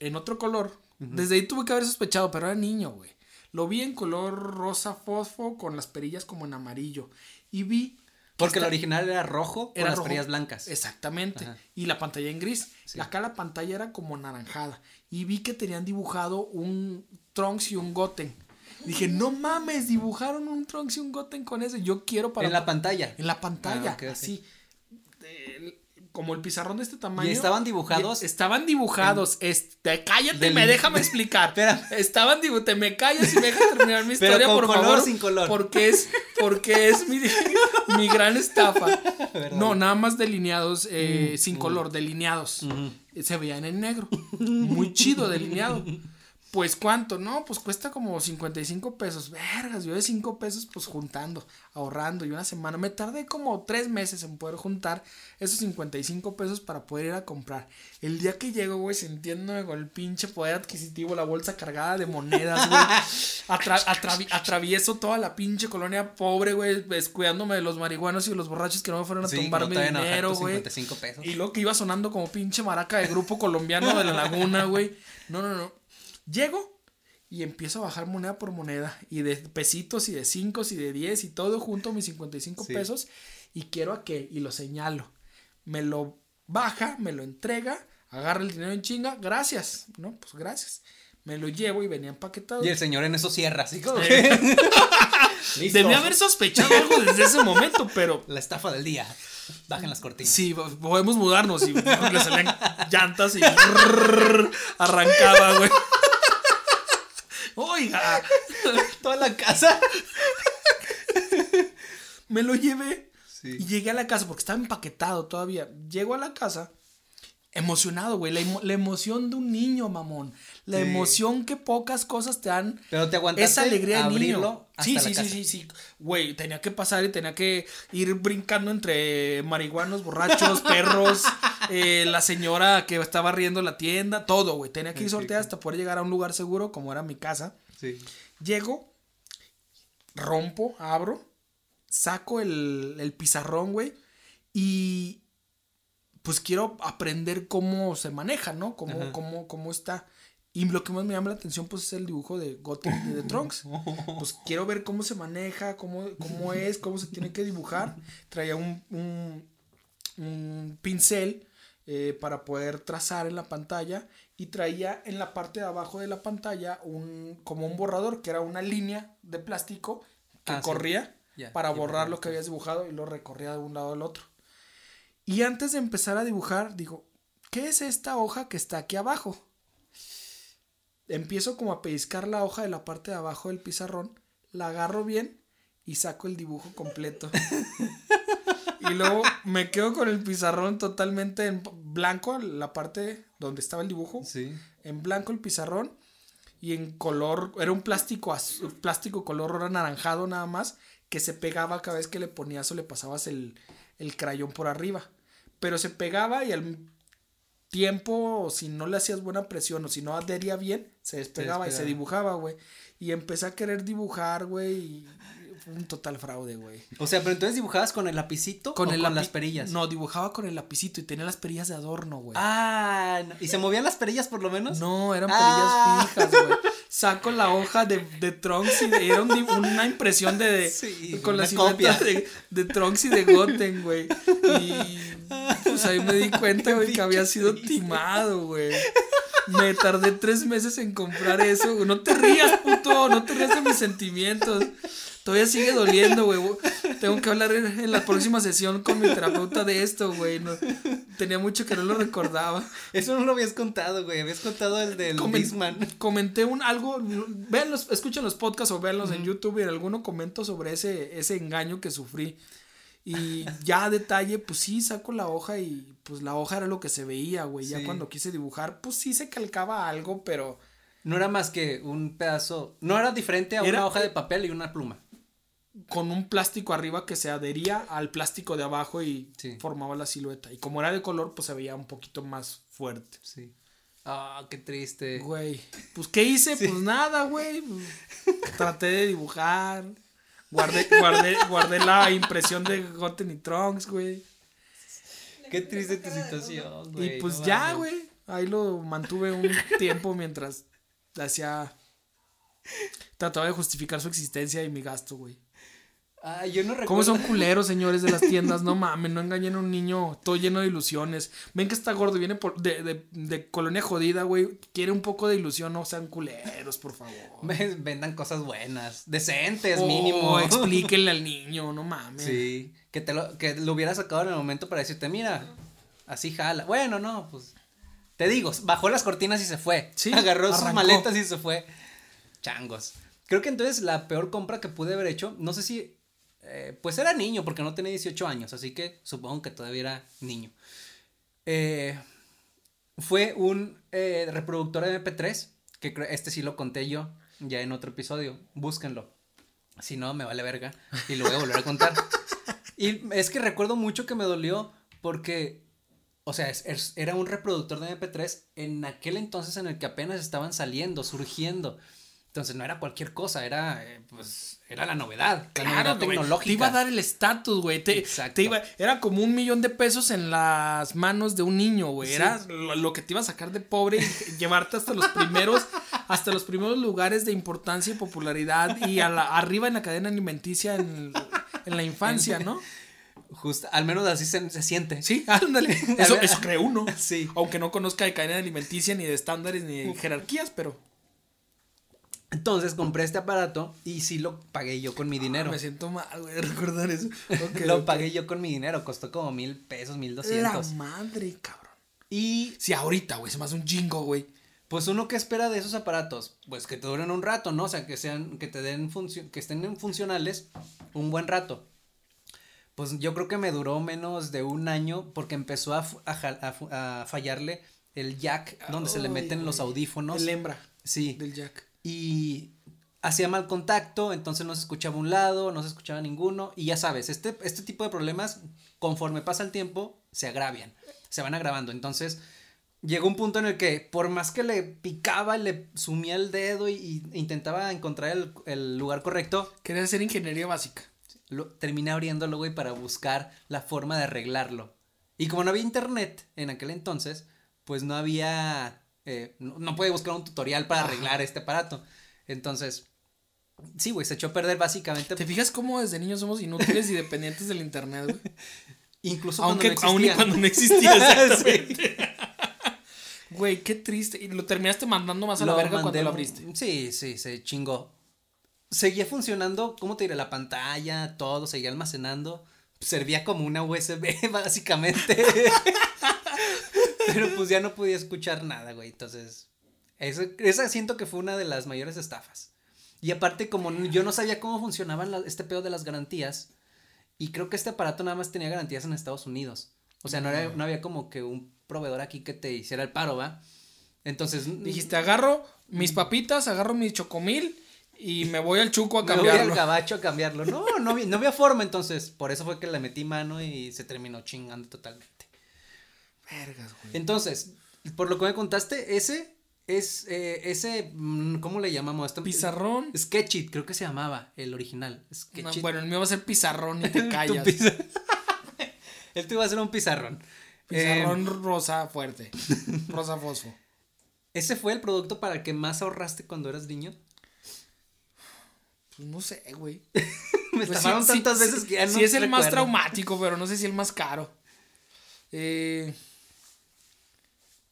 en otro color. Desde ahí tuve que haber sospechado, pero era niño, güey. Lo vi en color rosa fosfo con las perillas como en amarillo. Y vi. Que Porque el esta- original era rojo con era las rojo. perillas blancas. Exactamente. Ajá. Y la pantalla en gris. Sí. Acá la pantalla era como naranjada. Y vi que tenían dibujado un Trunks y un Goten. Dije, no mames, dibujaron un Trunks y un Goten con ese. Yo quiero para. En la pantalla. En la pantalla, Ah, así. Como el pizarrón de este tamaño. ¿Y estaban dibujados? Y estaban dibujados. Este, cállate, Del- me déjame explicar. Espera. Estaban dibujados. Te me callas y me dejas terminar mi Pero historia, con por color favor. sin color. Porque es, porque es mi, mi gran estafa. No, nada más delineados, eh, Mm, sin color, delineados. Se veían en negro. Muy chido delineado. Pues cuánto, no, pues cuesta como 55 pesos. Vergas, yo de 5 pesos pues juntando, ahorrando y una semana. Me tardé como 3 meses en poder juntar esos 55 pesos para poder ir a comprar. El día que llego, güey, sintiéndome con el pinche poder adquisitivo, la bolsa cargada de monedas, güey. Atra- atravi- atravieso toda la pinche colonia pobre, güey, descuidándome de los marihuanos y de los borrachos que no me fueron a Sí, tumbar mi dinero, güey. 55 pesos. Y luego que iba sonando como pinche maraca de grupo colombiano de la laguna, güey. No, no, no. Llego y empiezo a bajar moneda por moneda. Y de pesitos y de 5 y de 10 y todo junto mis 55 Sí. pesos. Y quiero a qué. Y lo señalo. Me lo baja, me lo entrega, agarra el dinero en chinga. Gracias. No, pues gracias. Me lo llevo y venía empaquetado. Y el señor en eso cierra, así como que. Listo. Debí haber sospechado algo desde ese momento, pero La estafa del día. Bajen las cortinas. Sí, podemos mudarnos y le salían llantas y arrancaba, güey. Oiga, Toda la casa. me lo llevé Sí. y llegué a la casa porque estaba empaquetado todavía. Llego a la casa emocionado, güey. La, emo- la emoción de un niño, mamón. La Sí. emoción que pocas cosas te dan. Pero te aguantaste Esa alegría de niño. hasta Sí, la sí, sí, sí, sí. Güey, tenía que pasar y tenía que ir brincando entre marihuanos, borrachos, perros, eh, la señora que estaba riendo la tienda, todo, güey. Tenía que ir sorteada hasta poder llegar a un lugar seguro, como era mi casa. Sí. Llego, rompo, abro, saco el, el pizarrón, güey, y pues quiero aprender cómo se maneja, ¿no? Cómo, Ajá. cómo, cómo está. Y lo que más me llama la atención, pues, es el dibujo de Gotham y de Trunks. Pues quiero ver cómo se maneja, cómo, cómo es, cómo se tiene que dibujar. Traía un, un, un pincel eh, para poder trazar en la pantalla y traía en la parte de abajo de la pantalla un como un borrador que era una línea de plástico que Ah, sí. corría para borrar lo que habías dibujado y lo recorría de un lado al otro. Y antes de empezar a dibujar, digo, ¿qué es esta hoja que está aquí abajo? Empiezo como a pellizcar la hoja de la parte de abajo del pizarrón, la agarro bien y saco el dibujo completo. y luego me quedo con el pizarrón totalmente en blanco, la parte donde estaba el dibujo, Sí. en blanco el pizarrón y en color, era un plástico azul, plástico color anaranjado nada más, que se pegaba cada vez que le ponías o le pasabas el, el crayón por arriba. Pero se pegaba y al tiempo, si no le hacías buena presión o si no adhería bien, se despegaba y se dibujaba, güey. Y empecé a querer dibujar, güey, y fue un total fraude, güey. O sea, pero entonces dibujabas con el lapicito Con, o el con las perillas. No, dibujaba con el lapicito y tenía las perillas de adorno, güey. Ah, no. ¿y se movían las perillas por lo menos? No, eran Ah. perillas fijas, güey. Saco la hoja de, de Trunks y de- era un una impresión de, de- Sí, con la silueta de, de Trunks y de Goten, güey. Y pues ahí me di cuenta, güey, que había sido timado, güey. Me tardé tres meses en comprar eso, güey. No te rías, puto, no te rías de mis sentimientos. Todavía sigue doliendo, güey. Tengo que hablar en la próxima sesión con mi terapeuta de esto, güey. No, tenía mucho que no lo recordaba. Eso no lo habías contado, güey. Habías contado el del Comen- Bisman. Comenté un algo, vean los, escuchen los podcasts o véanlos en YouTube y en alguno comento sobre ese, ese engaño que sufrí. Y ya a detalle, pues sí, saco la hoja y pues la hoja era lo que se veía, güey. Ya Sí. cuando quise dibujar, pues sí se calcaba algo, pero No era más que un pedazo. No era diferente a Era- una hoja de papel y una pluma. con un plástico arriba que se adhería al plástico de abajo y Sí. formaba la silueta. Y como era de color, pues se veía un poquito más fuerte. Sí. Ah, qué triste. Güey, pues ¿qué hice? Pues nada, güey. Pues, Traté de dibujar. Guardé, guardé, guardé la impresión de Goten y Trunks, güey. Qué triste tu situación, güey. Y pues no ya, güey. Ahí lo mantuve un tiempo mientras hacía. Trataba de justificar su existencia y mi gasto, güey. Ah, yo no recuerdo. ¿Cómo son culeros, señores de las tiendas? No mames, no engañen a un niño todo lleno de ilusiones. Ven que está gordo, viene por, de, de, de colonia jodida, güey. Quiere un poco de ilusión, no sean culeros, por favor. Ven- Vendan cosas buenas, decentes, O mínimo. explíquenle al niño, no mames. Sí, que te lo, que lo hubiera sacado en el momento para decirte, mira, así jala. Bueno, no, pues. Te digo, bajó las cortinas y se fue. Sí, Agarró sus maletas y se fue. Changos. Creo que entonces la peor compra que pude haber hecho, no sé si. Eh, pues era niño, porque no tenía 18 años, así que supongo que todavía era niño. Eh, fue un eh, reproductor MP3 que este sí lo conté yo ya en otro episodio, búsquenlo. Si no, me vale verga y lo voy a volver a contar. y es que recuerdo mucho que me dolió porque, o sea, es- es- era un reproductor de MP3 en aquel entonces en el que apenas estaban saliendo, surgiendo. Entonces no era cualquier cosa, era, eh, pues, era la novedad, la Claro, novedad tecnológica. Te iba a dar el estatus, güey. Te, iba, era como un millón de pesos en las manos de un niño, güey. Sí. Era lo, lo que te iba a sacar de pobre y llevarte hasta los primeros, hasta los primeros lugares de importancia y popularidad y a la- arriba en la cadena alimenticia en, en la infancia, ¿no? Justo, al menos así se, se siente. Sí, ándale. Eso, eso cree uno. Sí. Aunque no conozca de cadena alimenticia, ni de estándares, ni de jerarquías, pero Entonces compré este aparato y sí lo pagué yo con mi dinero. Ah, me siento mal, güey, de recordar eso. Lo pagué yo con mi dinero, costó como mil pesos, mil La doscientos. madre, cabrón. Y Sí, ahorita, güey, se me hace un jingo, güey. pues uno que espera de esos aparatos, pues que te duren un rato, ¿no? O sea, que sean, que te den función, que estén en funcionales un buen rato. Pues yo creo que me duró menos de un año porque empezó a, fallarle el jack donde se le meten los audífonos. El hembra Sí. del Jack. Y hacía mal contacto, entonces no se escuchaba un lado, no se escuchaba ninguno, y ya sabes, este, este tipo de problemas, conforme pasa el tiempo, se agravian, se van agravando, entonces llegó un punto en el que por más que le picaba, le sumía el dedo y, y intentaba encontrar el, el lugar correcto, Quería hacer ingeniería básica. lo, terminé abriéndolo, güey, para buscar la forma de arreglarlo. Y como no había internet en aquel entonces, pues no había, eh, no, no podía buscar un tutorial para arreglar este aparato. Entonces, sí, güey, se echó a perder básicamente. ¿Te fijas cómo desde niños somos inútiles y dependientes del internet, güey? Incluso Aunque cuando no aún y existía. cuando no existía, exactamente. Güey, qué triste. Y lo terminaste mandando más a la Lo verga cuando lo abriste. Sí, sí, se chingó. Seguía funcionando, ¿cómo te diré? La pantalla, todo, seguía almacenando. Servía como una USB, básicamente. Pero pues ya no podía escuchar nada, güey. Entonces, eso, esa siento que fue una de las mayores estafas. Y aparte, como yo no sabía cómo funcionaban la- este pedo de las garantías, y creo que este aparato nada más tenía garantías en Estados Unidos. O sea, no, era, no había como que un proveedor aquí que te hiciera el paro, ¿va? Entonces, Dijiste, agarro mis papitas, agarro mi chocomil y me voy al chuco a Me voy al cambiarlo. gabacho a cambiarlo. No, no, no había forma, entonces por eso fue que le metí mano y se terminó chingando totalmente. Vergas, güey. Entonces, por lo que me contaste, ese es, eh, ese, mm, ¿cómo le llamamos? Este, Pizarrón. Sketchit, creo que se llamaba, el original. No, bueno, el mío va a ser pizarrón y te callas. piza- Él te iba a hacer un pizarrón. Pizarrón Eh, rosa fuerte. Rosa fosfo. ¿Ese fue el producto para el que más ahorraste cuando eras niño? Pues no sé, güey. Me Pues estafaron sí, tantas sí, veces sí, que ya no sí es el más traumático, pero no sé si el más caro. Eh,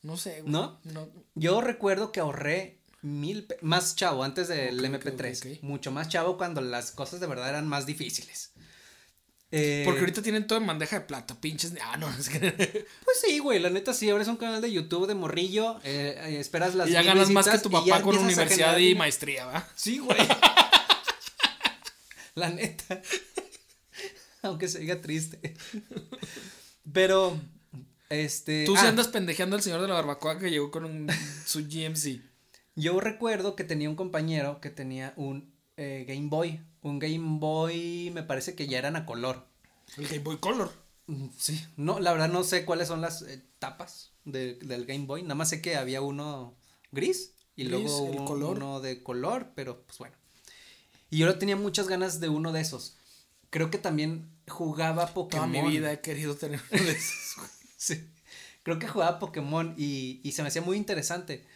no sé, güey. ¿No? No. Yo recuerdo que ahorré mil, más chavo antes del Ok, ok, MP3, ok, ok. mucho más chavo cuando las cosas de verdad eran más difíciles. Eh, Porque ahorita tienen todo en bandeja de plata, pinches. Ah, no, es que. Pues sí, güey, la neta sí, abres un canal de YouTube de morrillo, eh, eh, esperas las y ya mil ganas más que tu papá con universidad y maestría, ¿va? Sí, güey. la neta. Aunque se diga triste. Pero, este... Tú sí ah, andas pendejeando al señor de la barbacoa que llegó con un, su GMC. Yo recuerdo que tenía un compañero que tenía un eh, Game Boy. Un Game Boy, me parece que ya eran a color. El Game Boy Color. Mm, Sí, no, la verdad no sé cuáles son las eh, tapas de- del Game Boy. Nada más sé que había uno gris y Gris, luego el hubo color. uno de color, pero pues bueno. Y yo tenía muchas ganas de uno de esos. Creo que también jugaba Toda Pokémon. mi vida he querido tener uno de esos. Güey. Sí. Creo que jugaba Pokémon y, y se me hacía muy interesante.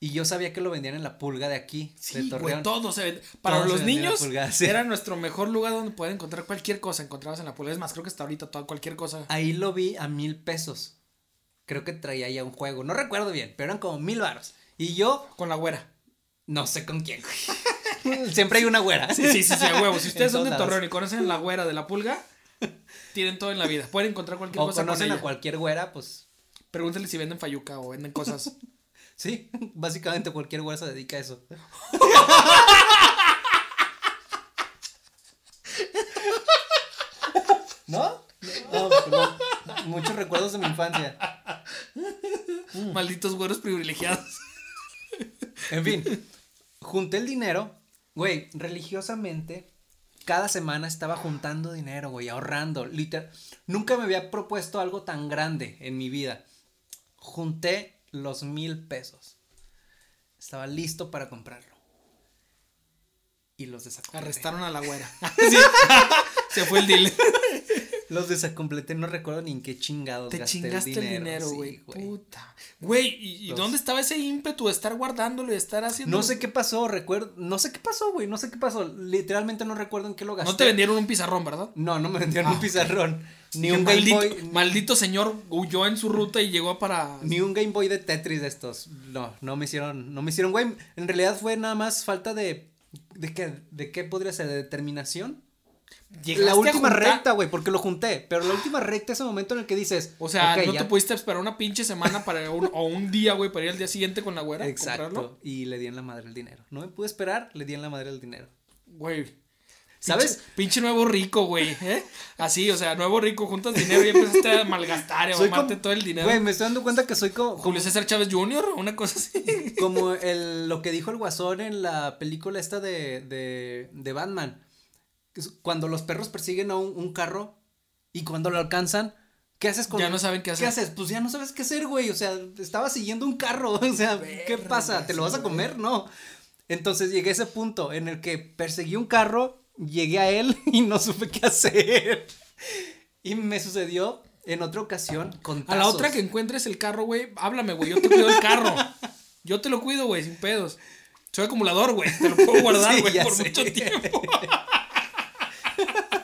Y yo sabía que lo vendían en la pulga de aquí, de Sí, güey, Torreón. todo se vende. Para Todo se los la niños pulgada, sí. era nuestro mejor lugar donde poder encontrar cualquier cosa. Encontrabas en la pulga. Es más, creo que hasta ahorita toda cualquier cosa. Ahí lo vi a mil pesos. Creo que traía ya un juego. No recuerdo bien, pero eran como mil baros. Y yo Con la güera. no sé con quién. Siempre hay una güera. Sí, sí, sí, sí, a huevo. Si ustedes son de. Torreón y conocen la güera de la pulga, tienen todo en la vida. Pueden encontrar cualquier O cosa con conocen a cualquier güera, pues Pregúntenle si venden fayuca o venden cosas. sí. Básicamente cualquier güera se dedica a eso. ¿No? No. Muchos recuerdos de mi infancia. Malditos güeros privilegiados. En fin, junté el dinero, güey, religiosamente, cada semana estaba juntando dinero, güey, ahorrando, literal. Nunca me había propuesto algo tan grande en mi vida. Junté los mil pesos. Estaba listo para comprarlo. Y los desacompleté. Arrestaron a la güera. Sí. Se fue el deal. Los desacompleté, no recuerdo ni en qué chingados Te gasté chingaste el dinero, sí, güey. Puta. Güey, ¿y, Los- dónde estaba ese ímpetu de estar guardándolo y de estar haciendo? No sé qué pasó, recuerdo, no sé qué pasó, güey, no sé qué pasó. Literalmente no recuerdo en qué lo gasté. No te vendieron un pizarrón, ¿verdad? No, no me vendieron Ah, un pizarrón, ni un Game maldito, Boy, maldito señor huyó en su ruta y llegó para. ni un Game Boy de Tetris de estos. No, no me hicieron, no me hicieron, güey. En realidad fue nada más falta de de qué de qué podría ser de determinación. La última juntar- recta, güey, porque lo junté, pero la última recta es el momento en el que dices, O sea, no ya- te pudiste esperar una pinche semana para un, o un día, güey, para ir al día siguiente con la güera. Exacto, comprarlo. y le di en la madre el dinero. No me pude esperar, le di en la madre el dinero. Güey. ¿Sabes? Pinche, pinche nuevo rico, güey. ¿eh? Así, o sea, nuevo rico, juntas dinero y empezaste a malgastar y a mamarte todo el dinero. Güey, me estoy dando cuenta que soy como, como, Julio César Chávez Jr., una cosa así. como el, lo que dijo el guasón en la película esta de, de, de Batman. Cuando los perros persiguen a un, un carro y cuando lo alcanzan, ¿qué haces con Ya no saben qué hacer. ¿Qué haces? Pues ya no sabes qué hacer, güey. O sea, estaba siguiendo un carro. O sea, ¿qué pasa? ¿Te lo vas a comer? No. Entonces llegué a ese punto en el que perseguí un carro, llegué a él y no supe qué hacer. Y me sucedió en otra ocasión con A la otra que encuentres el carro, güey, háblame, güey. Yo te cuido el carro. Yo te lo cuido, güey, sin pedos. Soy acumulador, güey. Te lo puedo guardar, Sí, güey, por sé. mucho tiempo.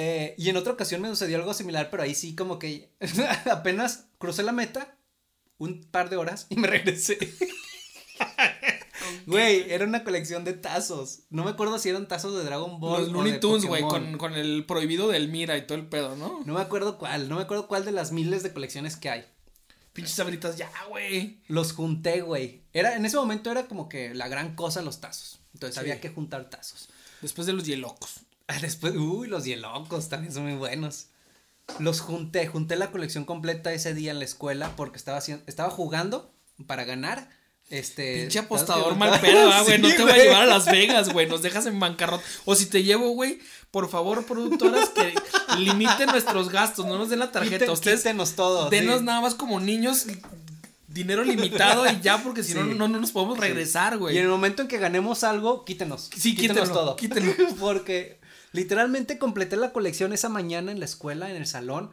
Eh, y en otra ocasión me sucedió algo similar, pero ahí sí como que apenas crucé la meta un par de horas y me regresé. Güey, era una colección de tazos. No me acuerdo si eran tazos de Dragon Ball. Los Looney Tunes, güey, con, con el prohibido del Mira y todo el pedo, ¿no? No me acuerdo cuál, no me acuerdo cuál de las miles de colecciones que hay. Pinches sabritas, ya, güey. Los junté, güey. Era, en ese momento era como que la gran cosa los tazos. Entonces Sí. había que juntar tazos. Después de los hielocos. Ah, Después, uy, los hielocos también son muy buenos. Los junté, junté la colección completa ese día en la escuela porque estaba haciendo, estaba jugando para ganar. Este. Pinche ¿sabes apostador mal pedo, ah, güey. Sí, no te voy a llevar a Las Vegas, güey. Nos dejas en bancarrota. O si te llevo, güey, por favor, productoras, que limiten nuestros gastos. No nos den la tarjeta. Quiten- Ustedes quítenos todo. denos sí. nada más como niños. Dinero limitado y ya, porque si no, Sí. no, no nos podemos regresar, Y güey. en el momento en que ganemos algo, quítenos. Sí, quítenos todo. quítenlo. porque literalmente completé la colección esa mañana en la escuela, en el salón.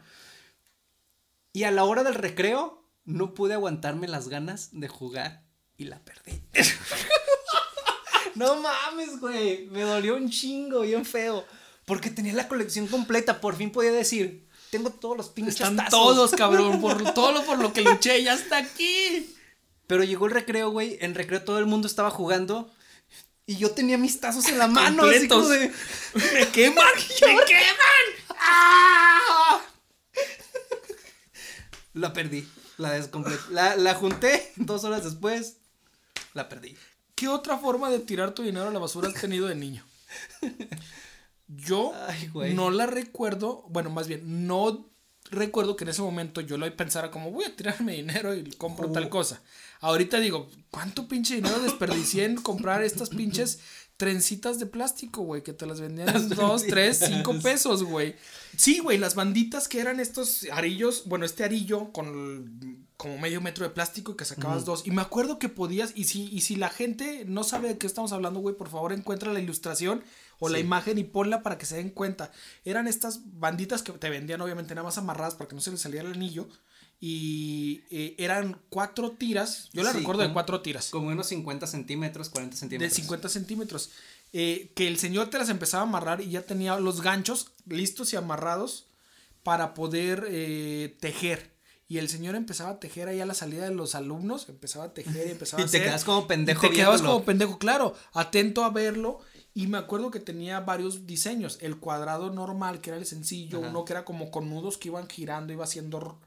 Y a la hora del recreo, no pude aguantarme las ganas de jugar y la perdí. no mames, güey. Me dolió un chingo, bien feo. Porque tenía la colección completa. Por fin podía decir, tengo todos los pinches Están tazos. todos, cabrón. Por todo lo por lo que luché, ya está aquí. Pero llegó el recreo, güey. En recreo todo el mundo estaba jugando. Y yo tenía mis tazos en la mano. Así como de. ¡Me queman! ¡Me queman! ¡Ah! La perdí. La descompleté. La, la junté dos horas después. La perdí. ¿Qué otra forma de tirar tu dinero a la basura has tenido de niño? Yo Ay, no la recuerdo, bueno, más bien, no recuerdo que en ese momento yo lo pensara como voy a tirarme dinero y compro Uh. tal cosa. Ahorita digo, ¿cuánto pinche dinero desperdicié en comprar estas pinches trencitas de plástico, güey? Que te las vendían en dos, tres, cinco pesos, güey. Sí, güey, las banditas que eran estos arillos, bueno, este arillo con el- como medio metro de plástico y que sacabas dos. Y me acuerdo que podías, y si, y si la gente no sabe de qué estamos hablando, güey, por favor encuentra la ilustración o la imagen y ponla para que se den cuenta. Eran estas banditas que te vendían obviamente nada más amarradas para que no se les saliera el anillo. Y eh, eran cuatro tiras. Yo la Sí, recuerdo de cuatro tiras. Como unos 50 centímetros, 40 De centímetros. 50 centímetros. eh, que el señor te las empezaba a amarrar y ya tenía los ganchos listos y amarrados para poder eh, tejer. Y el señor empezaba a tejer ahí a la salida de los alumnos, empezaba a tejer y empezaba Y a te hacer. quedas como pendejo Y te quedabas viéndolo. como pendejo, claro, atento a verlo. Y me acuerdo que tenía varios diseños. El cuadrado normal, que era el sencillo, Ajá. uno que era como con nudos que iban girando, iba haciendo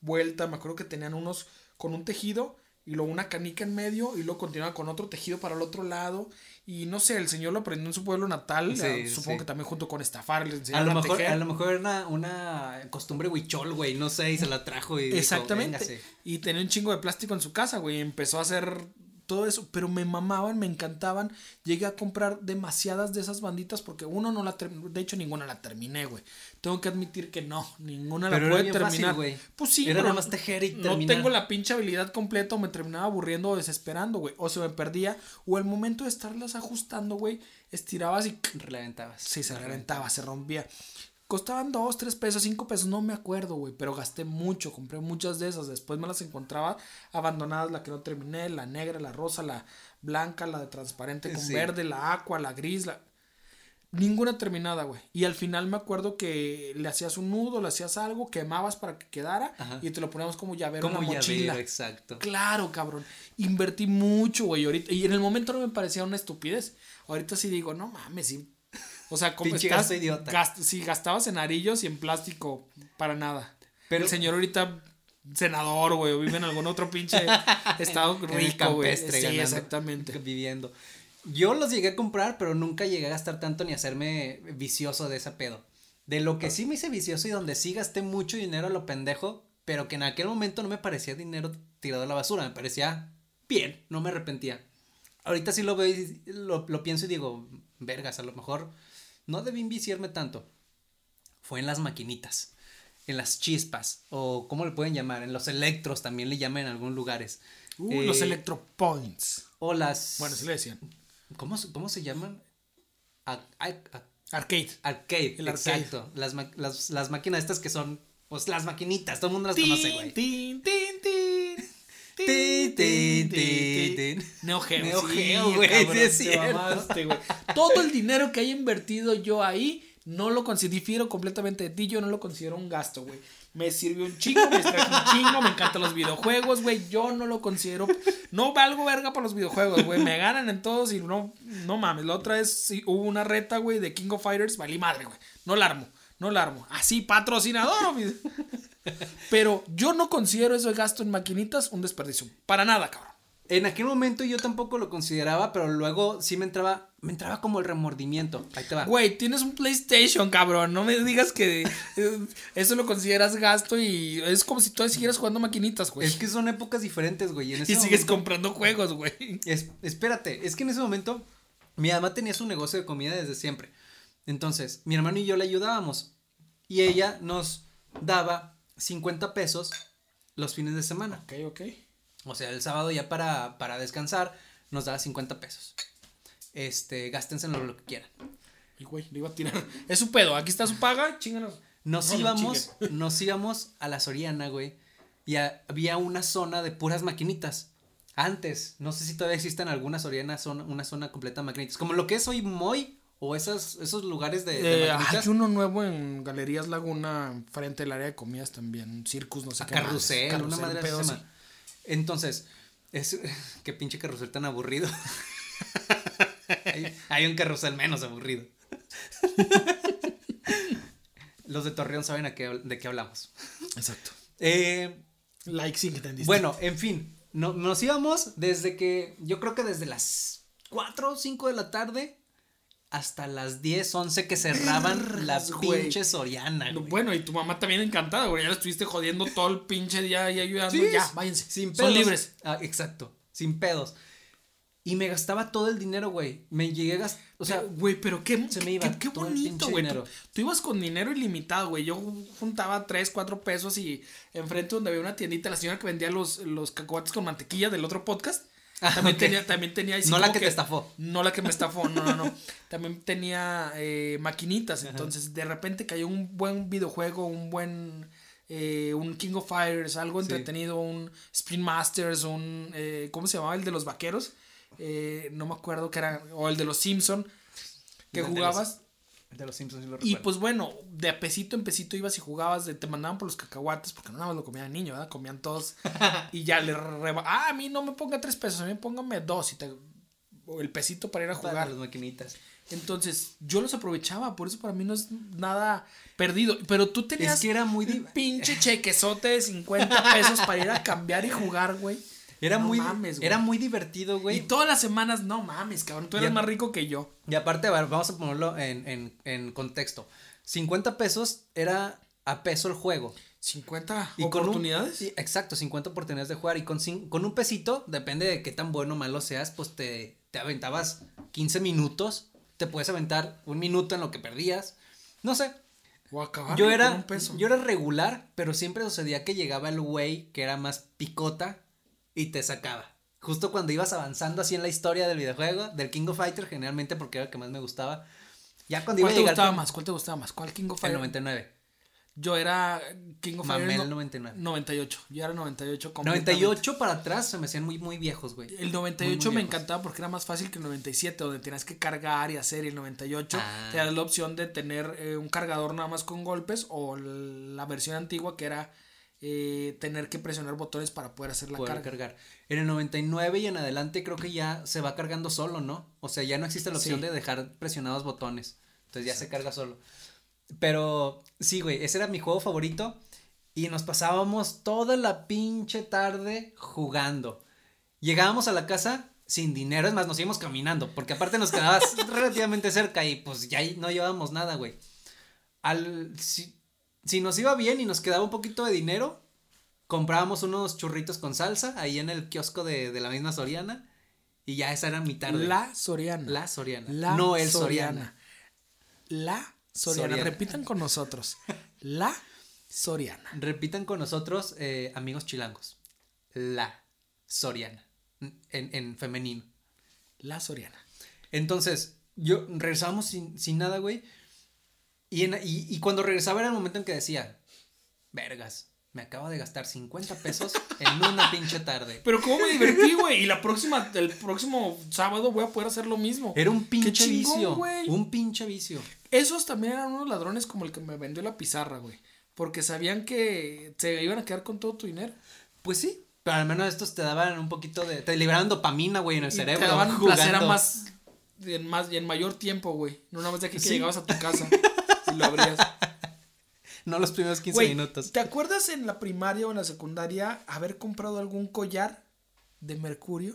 vuelta. Me acuerdo que tenían unos con un tejido y luego una canica en medio y luego continuaba con otro tejido para el otro lado. Y no sé, el señor lo aprendió en su pueblo natal. Sí, eh, supongo sí. que también junto con estafar le A lo, a, mejor, tejer. a lo mejor era una, una costumbre huichol, güey, no sé, y se la trajo y Exactamente. Y tenía un chingo de plástico en su casa, güey. y Empezó a hacer todo eso. Pero me mamaban, me encantaban. Llegué a comprar demasiadas de esas banditas porque uno no la. De hecho, ninguna la terminé, güey. Tengo que admitir que no. Ninguna Pero la bien terminar. fácil, pues sí, Era pero nada más tejer y No tengo la pinche habilidad completa o me terminaba aburriendo o desesperando, güey. O se me perdía. O el momento de estarlas ajustando, güey, estirabas y Reventabas. Sí, se reventaba, se rompía. Costaban dos, tres pesos, cinco pesos, no me acuerdo, güey. Pero gasté mucho, compré muchas de esas. Después me las encontraba abandonadas, la que no terminé, la negra, la rosa, la blanca, la de transparente con Sí. verde, la aqua, la gris, la... Ninguna terminada, güey. Y al final me acuerdo que le hacías un nudo, le hacías algo, quemabas para que quedara Ajá. y te lo poníamos como llavero Como en la mochila. llavero, exacto. Claro, cabrón. Invertí mucho, güey. Ahorita, y en el momento no me parecía una estupidez. Ahorita sí digo, no mames, sí. O sea, como Pinche estás, gasto idiota. gast- sí, gastabas en arillos y en plástico para nada. Pero- el señor ahorita senador, güey, o vive en algún otro pinche estado rico, güey. Sí, ganando, exactamente. Viviendo. Yo los llegué a comprar, pero nunca llegué a gastar tanto ni a hacerme vicioso de ese pedo. De lo que sí me hice vicioso y donde sí gasté mucho dinero a lo pendejo, pero que en aquel momento no me parecía dinero tirado a la basura, me parecía bien, no me arrepentía. Ahorita sí lo veo y lo, lo pienso y digo, vergas, a lo mejor no debí enviciarme tanto. Fue en las maquinitas, en las chispas, o ¿cómo le pueden llamar? En los electros también le llaman en algunos lugares. Uh, los Eh, Electropoints. O las... Bueno, sí le decían. ¿Cómo, se- cómo se llaman? A- a- a- Arcade. arcade, El arcade. exacto. Las, las, las máquinas estas que son, pues las maquinitas, todo el mundo las conoce, güey. tin, tin, tin. Tin, tin, tin. Neo Geo. Neo sí, Geo, güey, cabrón, sí es te cierto. mamaste, güey. Todo el dinero que haya invertido yo ahí, no lo considero, difiero completamente de ti, yo no lo considero un gasto, güey. Me sirvió un chingo, me distraje un chingo, me encantan los videojuegos, güey. Yo no lo considero. No valgo verga para los videojuegos, güey. Me ganan en todos y no, no mames. La otra vez sí, hubo una reta, güey, de King of Fighters. Valí madre, güey. No la armo, no la armo. Así, patrocinador. Pero yo no considero eso de gasto en maquinitas un desperdicio. Para nada, cabrón. En aquel momento yo tampoco lo consideraba, pero luego sí me entraba, me entraba como el remordimiento. Ahí te va. Güey, tienes un PlayStation, cabrón. No me digas que eh, eso lo consideras gasto y es como si tú siguieras jugando maquinitas, güey. Es que son épocas diferentes, güey. y en ese y sigues comprando juegos, güey. Es- espérate, es que en ese momento mi mamá tenía su negocio de comida desde siempre. Entonces, mi hermano y yo le ayudábamos. Y ella nos daba 50 pesos los fines de semana. Ok, ok. O sea, el sábado ya para, para descansar nos daba 50 pesos. Este, gástenselo lo que quieran. Y güey, le iba a tirar. Es su pedo. Aquí está su paga, chinganos. Nos No, no íbamos, nos íbamos a la Soriana, güey. Y a- había una zona de puras maquinitas. Antes, no sé si todavía existen algunas Soriana, zona, una zona completa de maquinitas. Como lo que es hoy Moy o esas, esos lugares de, de Eh, hay uno nuevo en Galerías Laguna, frente al área de comidas también. Un circus, no sé a qué. carrusel, una madre pedo. Entonces, es qué pinche carrusel tan aburrido. hay, hay un carrusel menos aburrido. Los de Torreón saben a qué, de qué hablamos. Exacto. Eh, Like, sí, que entendiste. bueno, en fin, no- nos íbamos desde que, yo creo que desde las 4 o 5 de la tarde hasta las 10, 11 que cerraban la pinche Soriana. Güey. Bueno, y tu mamá también encantada, güey. Ya la estuviste jodiendo todo el pinche día y ayudando. Sí, ya, váyanse. Sin Son libres. Ah, exacto, sin pedos. Y me gastaba todo el dinero, güey. Me llegué a gastar, o sea, güey, pero qué, se me iba qué, bonito, güey. Tú ibas con dinero ilimitado, güey. Yo juntaba 3, 4 pesos y enfrente donde había una tiendita, la señora que vendía los, los cacahuates con mantequilla del otro podcast. Ah, También tenía, también tenía así No la como que te estafó. No la que me estafó, no, no, no. También tenía eh, maquinitas. Entonces, de repente cayó un buen videojuego, un buen. eh, un King of Fighters, algo Sí. entretenido, un Spin Masters, un. eh, ¿Cómo se llamaba? El de los vaqueros. Eh, no me acuerdo que era. O el de los Simpson. Que jugabas. De los Simpsons sí lo Y pues bueno, de a pesito en pesito ibas y jugabas, de- te mandaban por los cacahuates, porque no nada más lo comían niño, ¿verdad? Comían todos. y ya le reba. Ah, a mí no me ponga tres pesos, a mí póngame dos y te. o el pesito para ir a Para jugar. las maquinitas. Entonces, yo los aprovechaba, por eso para mí no es nada perdido. Pero tú tenías Es que era muy un pinche chequezote de 50 pesos para ir a cambiar y jugar, güey. Era No muy mames, güey. era muy divertido, Y güey. todas las semanas, no mames, cabrón. Tú eres más rico que yo. Y aparte, vamos a ponerlo en, en, en contexto. 50 pesos era a peso el juego. 50 Y con un- oportunidades. exacto, 50 oportunidades de jugar. Y con, con un pesito, depende de qué tan bueno o malo seas, pues te, te aventabas 15 minutos. Te puedes aventar un minuto en lo que perdías. No sé. O acabar Yo con era, un peso. yo era regular, pero siempre sucedía que llegaba el güey que era más picota y te sacaba. Justo cuando ibas avanzando así en la historia del videojuego, del King of Fighter, generalmente porque era el que más me gustaba. Ya cuando iba a ¿Cuál te llegar gustaba con- más? ¿Cuál te gustaba más? ¿Cuál King of El Fire? 99. Yo era King of Mamel no- 99. 98. Yo era 98 completamente. 98 para atrás se me hacían muy, muy viejos, güey. El Muy, 98 muy me viejos. encantaba porque era más fácil que el 97, donde tenías que cargar y hacer. Y el 98 Ah. te das la opción de tener eh, un cargador nada más con golpes o la versión antigua que era eh, tener que presionar botones para poder hacer la Poder carga. cargar. En el 99 y en adelante creo que ya se va cargando solo, ¿no? O sea, ya no existe la opción Sí. de dejar presionados botones. Entonces ya se carga solo. Pero sí, güey, ese era mi juego favorito. Y nos pasábamos toda la pinche tarde jugando. Llegábamos a la casa sin dinero, es más, nos íbamos caminando, porque aparte nos quedaba relativamente cerca y pues ya ahí no llevábamos nada, güey. Al, si, si nos iba bien y nos quedaba un poquito de dinero, comprábamos unos churritos con salsa ahí en el kiosco de, de la misma Soriana y ya esa era mi tarde. La Soriana. La Soriana. La no el Soriana. La Soriana. Soriana. Repitan con nosotros. La Soriana. Repitan con nosotros, eh, amigos chilangos. La Soriana. En, en femenino. La Soriana. Entonces, yo regresábamos sin, sin nada, güey. Y, en- y, y cuando regresaba era el momento en que decía, vergas, me acabo de gastar 50 pesos en una pinche tarde. Pero cómo me divertí, güey. Y la próxima, el próximo sábado voy a poder hacer lo mismo. Era un pinche chingón, vicio. Un pinche vicio. Esos también eran unos ladrones como el que me vendió la pizarra, güey. Porque sabían que se iban a quedar con todo tu dinero. Pues sí. Pero al menos estos te daban un poquito de. Te liberaban dopamina, güey, en el Y cerebro. te daban placer a jugando. más, en más y en mayor tiempo, güey. No nada más de aquí que llegabas a tu casa lo abrías. No los primeros 15 Güey, minutos. ¿te acuerdas en la primaria o en la secundaria haber comprado algún collar de mercurio?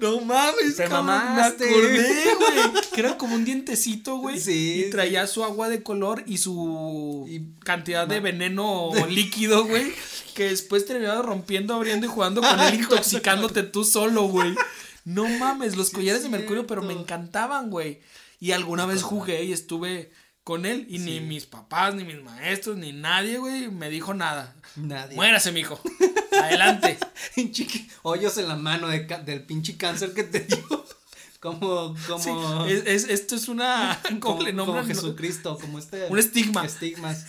No mames, Te cabrón, mamaste. Me acordé, güey. Que era como un dientecito, güey. Sí, Y traía su agua de color y su Y- cantidad de veneno líquido, güey. Que después terminaba rompiendo, abriendo y jugando con él, intoxicándote tú solo, güey. No mames, los collares de mercurio, pero me encantaban, güey. Y alguna vez jugué y estuve con él. Y ni mis papás, ni mis maestros, ni nadie, güey, me dijo nada. Nadie. Muérase, mijo. Adelante. Hoyos en la mano de del pinche cáncer que te dio. Como, como, Sí, es, es- esto es una. ¿Cómo como, le como nombran? Jesucristo, como este. Un estigma. Estigmas.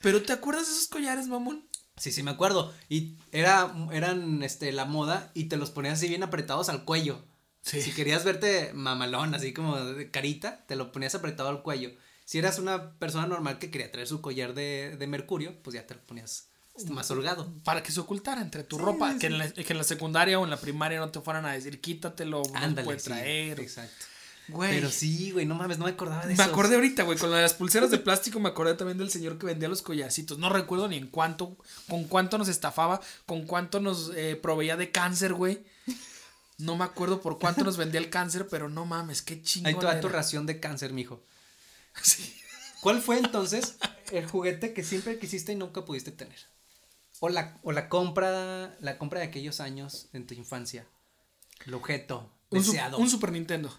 Pero ¿te acuerdas de esos collares, mamón? Sí, sí, me acuerdo. Y era, eran, este, la moda y te los ponías así bien apretados al cuello. Sí. Si querías verte mamalón, así como de carita, te lo ponías apretado al cuello. Si eras una persona normal que quería traer su collar de, de mercurio, pues ya te lo ponías más holgado. Para que se ocultara entre tu ropa. Que, en la, que en la secundaria o en la primaria no te fueran a decir, quítatelo, no Ándale. sí, traer. exacto. Güey. Pero sí, güey, no mames, no me acordaba de Me eso. acordé ahorita, güey, con las pulseras de plástico, me acordé también del señor que vendía los collarcitos. No recuerdo ni en cuánto, con cuánto nos estafaba, con cuánto nos eh, proveía de cáncer, güey. No me acuerdo por cuánto nos vendía el cáncer, pero no mames, qué chingón. Ahí te va tu ración de cáncer, mijo. Sí. ¿Cuál fue entonces el juguete que siempre quisiste y nunca pudiste tener? O la, o la compra, la compra de aquellos años en tu infancia. El objeto Un, su- deseado. un Super Nintendo.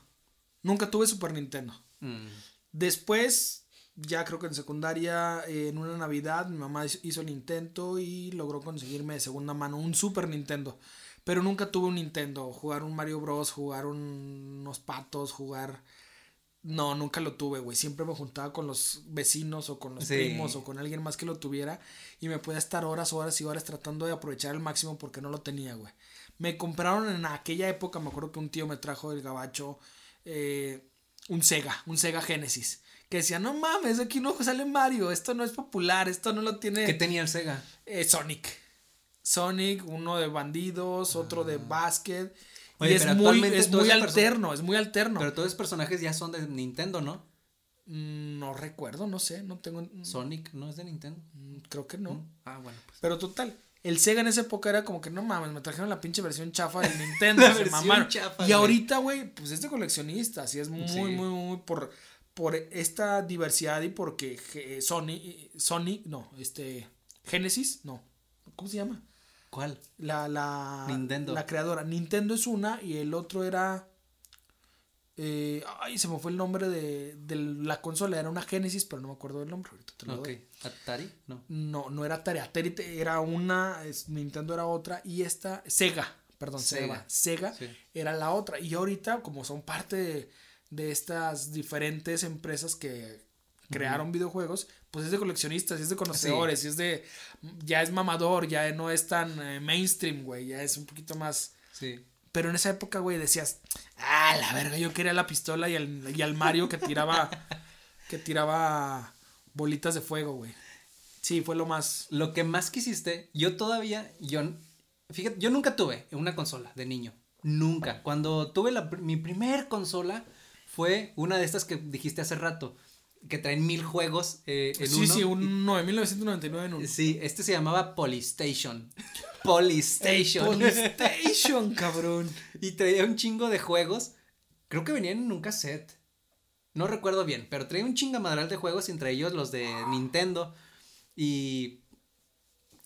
Nunca tuve Super Nintendo. Mm, Después, ya creo que en secundaria, eh, en una Navidad, mi mamá hizo el intento y logró conseguirme de segunda mano un Super Nintendo. Pero nunca tuve un Nintendo. Jugar un Mario Bros, jugar un- unos patos, jugar... No, nunca lo tuve, güey. Siempre me juntaba con los vecinos o con los Sí. primos o con alguien más que lo tuviera. Y me podía estar horas, horas y horas tratando de aprovechar al máximo porque no lo tenía, güey. Me compraron en aquella época, me acuerdo que un tío me trajo del gabacho eh, un Sega, un Sega Genesis. Que decía, no mames, aquí no sale Mario, esto no es popular, esto no lo tiene ¿Qué tenía el Sega? eh, Sonic. Sonic, uno de bandidos, otro de básquet. Ah. Oye, y es muy, es muy alterno, es muy alterno. Pero todos esos personajes ya son de Nintendo, ¿no? Mm, no recuerdo, no sé, no tengo. Sonic no es de Nintendo. mm, Creo que no. Ah, bueno, pues. Pero total, el Sega en esa época era como que no mames, me trajeron la pinche versión chafa del Nintendo. La versión mamaron. chafa, y güey. ahorita, güey, pues es de coleccionista, así es muy, Sí. muy, muy por, por esta diversidad y porque eh, Sony, Sony, no, este, Genesis, no, ¿cómo se llama? ¿Cuál? La, la, Nintendo. la creadora. Nintendo es una y el otro era. eh, ay, se me fue el nombre de, de la consola. Era una Genesis, pero no me acuerdo del nombre. Ahorita te lo doy. ¿Atari? No. No, no era Atari. Atari era una. es- Nintendo era otra. Y esta. Sega. Perdón, Sega. Sega. Sega Sí. era la otra. Y ahorita, como son parte de, de estas diferentes empresas que crearon videojuegos, pues es de coleccionistas, es de conocedores, es de. Ya es mamador, ya no es tan eh, mainstream, güey. Ya es un poquito más. Sí. Pero en esa época, güey, decías, ah, la verga, yo quería la pistola y al, y al Mario que tiraba, que tiraba bolitas de fuego, güey. Sí, fue lo más... Lo que más quisiste, yo todavía, yo, fíjate, yo nunca tuve una consola de niño. Nunca. Cuando tuve la, mi primer consola fue una de estas que dijiste hace rato, que traen mil juegos eh, en sí, uno. sí, un no, en 1999 en un... Sí, este se llamaba Polystation. Polystation. Polystation, cabrón. y traía un chingo de juegos. Creo que venían en un cassette. No recuerdo bien, pero traía un chingamadral de juegos, entre ellos los de Nintendo. Y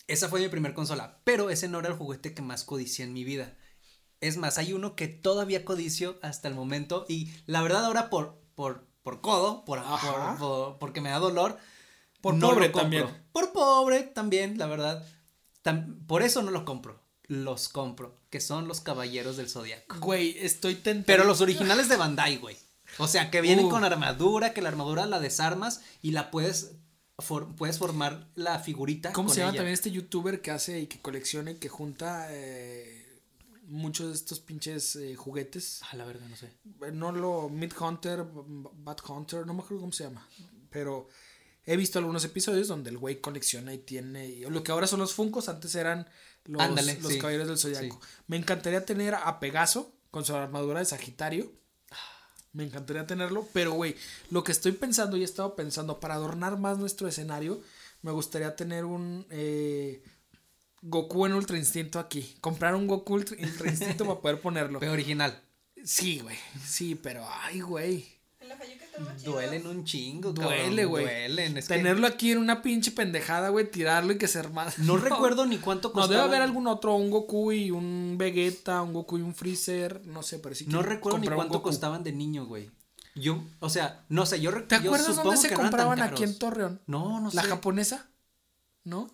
esa fue mi primer consola. Pero ese no era el juguete que más codicié en mi vida. Es más, hay uno que todavía codicio hasta el momento. Y la verdad, ahora por, por, por codo, por, por- por- porque me da dolor. Por no pobre también. Por pobre también, la verdad. Tam- por eso no lo compro. Los compro. Que son los caballeros del zodiaco. Güey, estoy tentado. Pero los originales de Bandai, güey. O sea, que vienen Uh. con armadura, que la armadura la desarmas y la puedes, for- puedes formar la figurita. ¿Cómo con se llama ella. también este youtuber que hace y que colecciona y que junta eh, muchos de estos pinches eh, juguetes? Ah, la verdad, no sé. Eh, no lo Mid Hunter, Bat Hunter, no me acuerdo cómo se llama, pero he visto algunos episodios donde el güey colecciona y tiene y lo que ahora son los Funcos, antes eran los, Ándale, los sí, Caballeros del Zodiaco. sí. Me encantaría tener a Pegaso con su armadura de Sagitario. Me encantaría tenerlo, pero güey, lo que estoy pensando y he estado pensando para adornar más nuestro escenario, me gustaría tener un eh, Goku en Ultra Instinto aquí. Comprar un Goku Ultra, Ultra Instinto para poder ponerlo. Pero original. Sí, güey. Sí, pero ay, güey. En la. Duelen un chingo, Duele, güey. Duelen. es que Tenerlo aquí en una pinche pendejada, güey, tirarlo y que se armara. No recuerdo ni cuánto No, costaba. debe haber algún otro, un Goku y un Vegeta, un Goku y un Freezer, no sé, pero sí No quiero recuerdo ni cuánto costaban de niño, güey. Yo, o sea, no sé, yo ¿Te recuerdo. acuerdas dónde se compraban aquí en Torreón? No, no ¿La sé. japonesa? ¿No?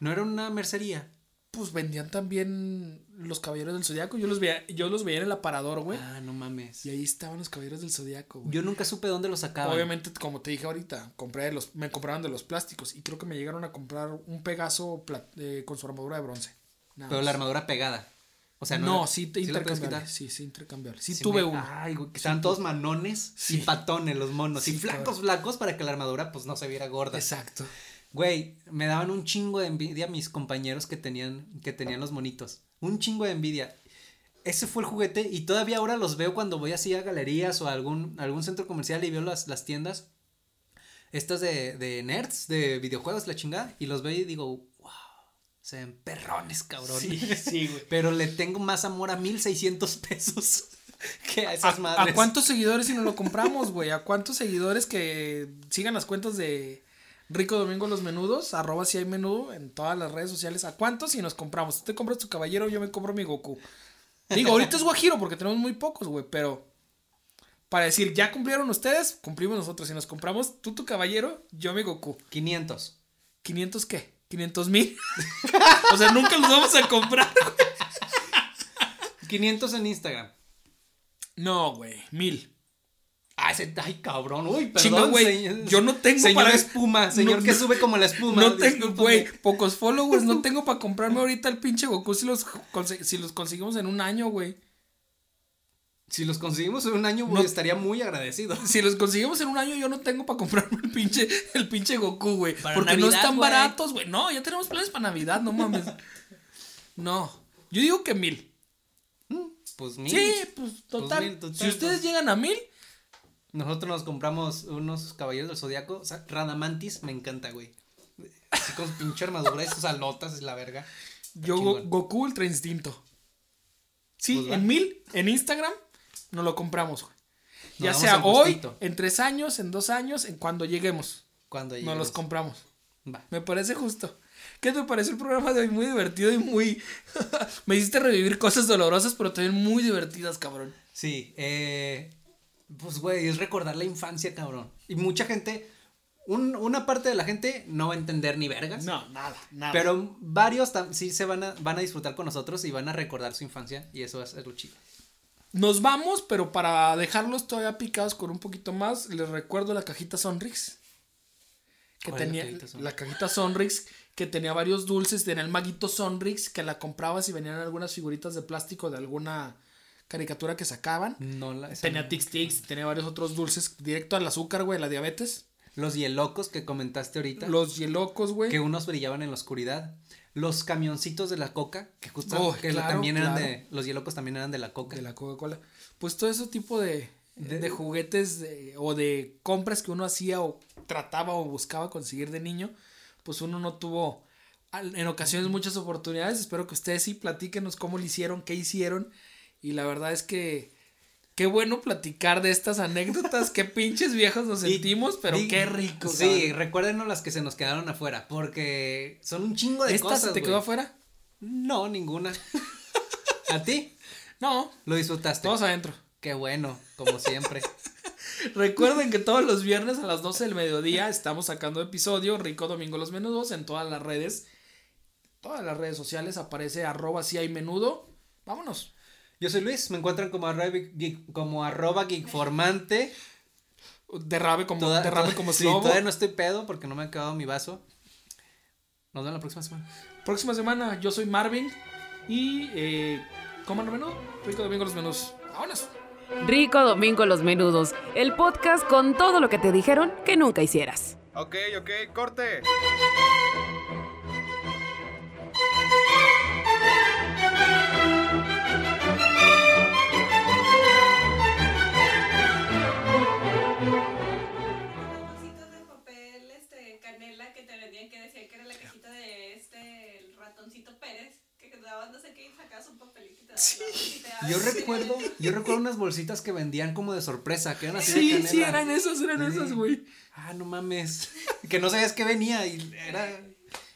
No era una mercería. Pues vendían también los caballeros del zodiaco. Yo los veía, yo los veía en el aparador, güey. Ah, no mames. Y ahí estaban los caballeros del zodiaco, güey. Yo nunca supe dónde los sacaban. Obviamente, como te dije ahorita, compré de los, me compraban de los plásticos. Y creo que me llegaron a comprar un Pegaso eh, con su armadura de bronce. Nada Pero más. la armadura pegada. O sea, no. no, era- sí, te ¿sí quitar? Sí, sí, intercambiable. Sí, Sí tuve me- uno. Ay, güey, que estaban todos manones y patones los monos. Y flacos, cabrón. flacos para que la armadura pues no se viera gorda. Exacto. Güey, me daban un chingo de envidia mis compañeros que tenían, que tenían los monitos. Un chingo de envidia. Ese fue el juguete y todavía ahora los veo cuando voy así a galerías o a algún, algún centro comercial y veo las, las tiendas. Estas de, de nerds, de videojuegos, la chingada. Y los veo y digo, wow, se ven perrones, cabrón. Sí, sí, güey. Pero le tengo más amor a 1600 pesos que a ¿A, esas madres. a cuántos seguidores si no lo compramos, güey? ¿A cuántos seguidores que sigan las cuentas de Rico Domingo Los Menudos? Arroba si hay menú en todas las redes sociales. ¿A cuántos si nos compramos? Tú te compras tu caballero, yo me compro mi Goku. Digo, ahorita es Guajiro porque tenemos muy pocos, güey, pero para decir, ya cumplieron ustedes, cumplimos nosotros. Si nos compramos tú tu caballero, yo mi Goku. 500. ¿500 qué? ¿500 mil? o sea, nunca los vamos a comprar. 500 en Instagram. No, güey, mil. Ese, ay, cabrón. Uy, perdón, güey, señor- yo no tengo Señor para- espuma, señor No, que sube como la espuma. No tengo, güey, pocos followers, no tengo para comprarme ahorita el pinche Goku si los, si los conseguimos en un año, güey. Si los conseguimos en un año, No- güey, estaría muy agradecido. Si los conseguimos en un año, yo no tengo para comprarme el pinche, el pinche Goku, güey. Porque no están güey. baratos, güey. No, ya tenemos planes para Navidad, no mames. No, yo digo que mil. Pues mil. Sí, pues total. mil, total, si ustedes pues. llegan a mil, Nosotros nos compramos unos caballeros del zodiaco. O sea, Radamantis me encanta, güey. Así con pinche armadura y sus alotas y la verga. Yo, Go-. Goku Ultra Instinto. Sí, Pues en mil, en Instagram, nos lo compramos, güey. Nos Ya sea hoy, en tres años, en dos años, en cuando lleguemos. Cuando Nos lleguemos. los compramos. Va. Me parece justo. ¿Qué te pareció el programa de hoy? Muy divertido y muy... Me hiciste revivir cosas dolorosas, pero también muy divertidas, cabrón. Sí, eh, pues güey, es recordar la infancia, cabrón. Y mucha gente, un- una parte de la gente no va a entender ni vergas. No, nada, nada. Pero varios sí se van a, van a disfrutar con nosotros y van a recordar su infancia y eso es, es lo chido. Nos vamos, pero para dejarlos todavía picados con un poquito más, les recuerdo la cajita Sonrix. Que ¿Cuál es la tenía cajita Sonrix? la cajita Sonrix, que tenía varios dulces, tenía el maguito Sonrix, que la comprabas y venían algunas figuritas de plástico de alguna caricatura que sacaban. No la, esa Tenía no. Tix Tix, tenía varios otros dulces directo al azúcar, güey, la diabetes. Los hielocos que comentaste ahorita. Los hielocos, güey. que unos brillaban en la oscuridad. Los camioncitos de la coca, que justo Oh, que claro, también eran claro. de. Los hielocos también eran de la coca. de la Coca-Cola. Pues todo ese tipo de, de, juguetes de- o de compras que uno hacía o trataba o buscaba conseguir de niño, pues uno no tuvo en ocasiones muchas oportunidades. Espero que ustedes sí platíquenos cómo lo hicieron, qué hicieron. Y la verdad es que qué bueno platicar de estas anécdotas, qué pinches viejos nos Y- sentimos, pero di- qué rico. Sí, recuérdenos las que se nos quedaron afuera, porque son un chingo de ¿Esta cosas. se te quedó afuera? No, ninguna. ¿A ti? No, Lo disfrutaste. todos adentro. Qué bueno, como siempre. Recuerden que todos los viernes a las 12 del mediodía estamos sacando episodio Rico Domingo Los Menudos en todas las redes. Todas las redes sociales aparece arroba si hay menudo. Vámonos. Yo soy Luis, me encuentran como arroba, geek- como arroba geekformante. Derrabe como, Toda- derrame toda- como sí, todavía no estoy pedo porque no me ha acabado mi vaso. Nos vemos la próxima semana. Próxima semana yo soy Marvin y eh, coman lo menudo. Rico Domingo Los Menudos. Vámonos. Rico Domingo Los Menudos, el podcast con todo lo que te dijeron que nunca hicieras. Ok, ok, corte. Yo recuerdo unas bolsitas que vendían como de sorpresa, que eran así de Sí, canela. sí, eran esas, eran esas, güey. Ah, no mames. Que no sabías que venía y era.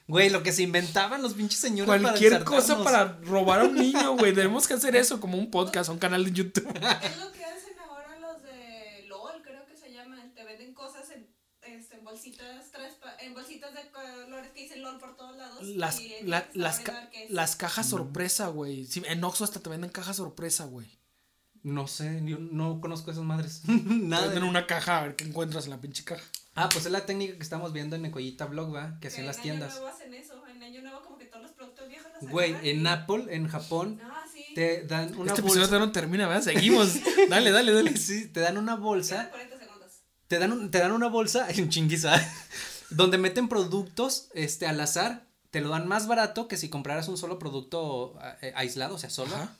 Güey, lo que se inventaban los pinches señores. para Cualquier cosa para robar a un niño, güey. Tenemos que hacer eso como un podcast, un canal de YouTube. Es lo que hacen ahora los de LOL, creo que se llaman. Te venden cosas en, este, en bolsitas en bolsitas de colores que dicen LOL por todos lados. Las, y la- las, ca- qué las cajas sorpresa, güey. Sí, en Oxxo hasta te venden cajas sorpresa, güey. No sé, yo no conozco esas madres. Te Nada. venden una caja a ver qué encuentras en la pinche caja. Ah, pues es la técnica que estamos viendo en Ecoyita Blog, ¿va? Que Que hacían las En tiendas. Año Nuevo hacen eso. En Año Nuevo como que todos los productos viejos los Güey, agarran en y- Apple, en Japón, Ah, sí. te dan una este episodio bolsa. no termina, ¿verdad? Seguimos. dale, dale, dale. Sí, te dan una bolsa. 40 segundos. Te dan, un- te dan una bolsa, en chinguiza, donde meten productos este, al azar. Te lo dan más barato que si compraras un solo producto eh, aislado, o sea, solo. Ajá.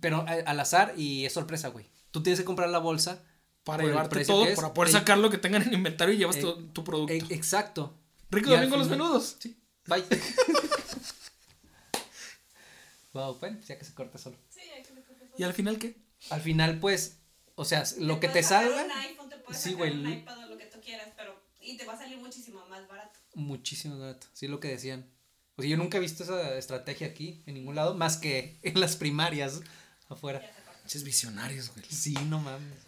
Pero eh, al azar y es sorpresa, güey. Tú tienes que comprar la bolsa. Para llevarte todo, es. para poder Eh, sacar lo que tengan en inventario y llevas eh, tu, tu producto. eh, exacto. Rico y Domingo los menudos. Sí. Bye. wow, bueno, ya que se corta solo. Sí, hay que. ¿Y al final qué? Al final, pues, o sea, lo que te salga. Un iPhone, te puedes Sí, sacar güey, un iPad o lo que tú quieras, pero. Y te va a salir muchísimo más barato. Muchísimo barato. Sí, lo que decían. O sea, yo nunca he visto esa estrategia aquí, en ningún lado, más que en las primarias afuera. Pinches visionarios, güey. Sí, no mames.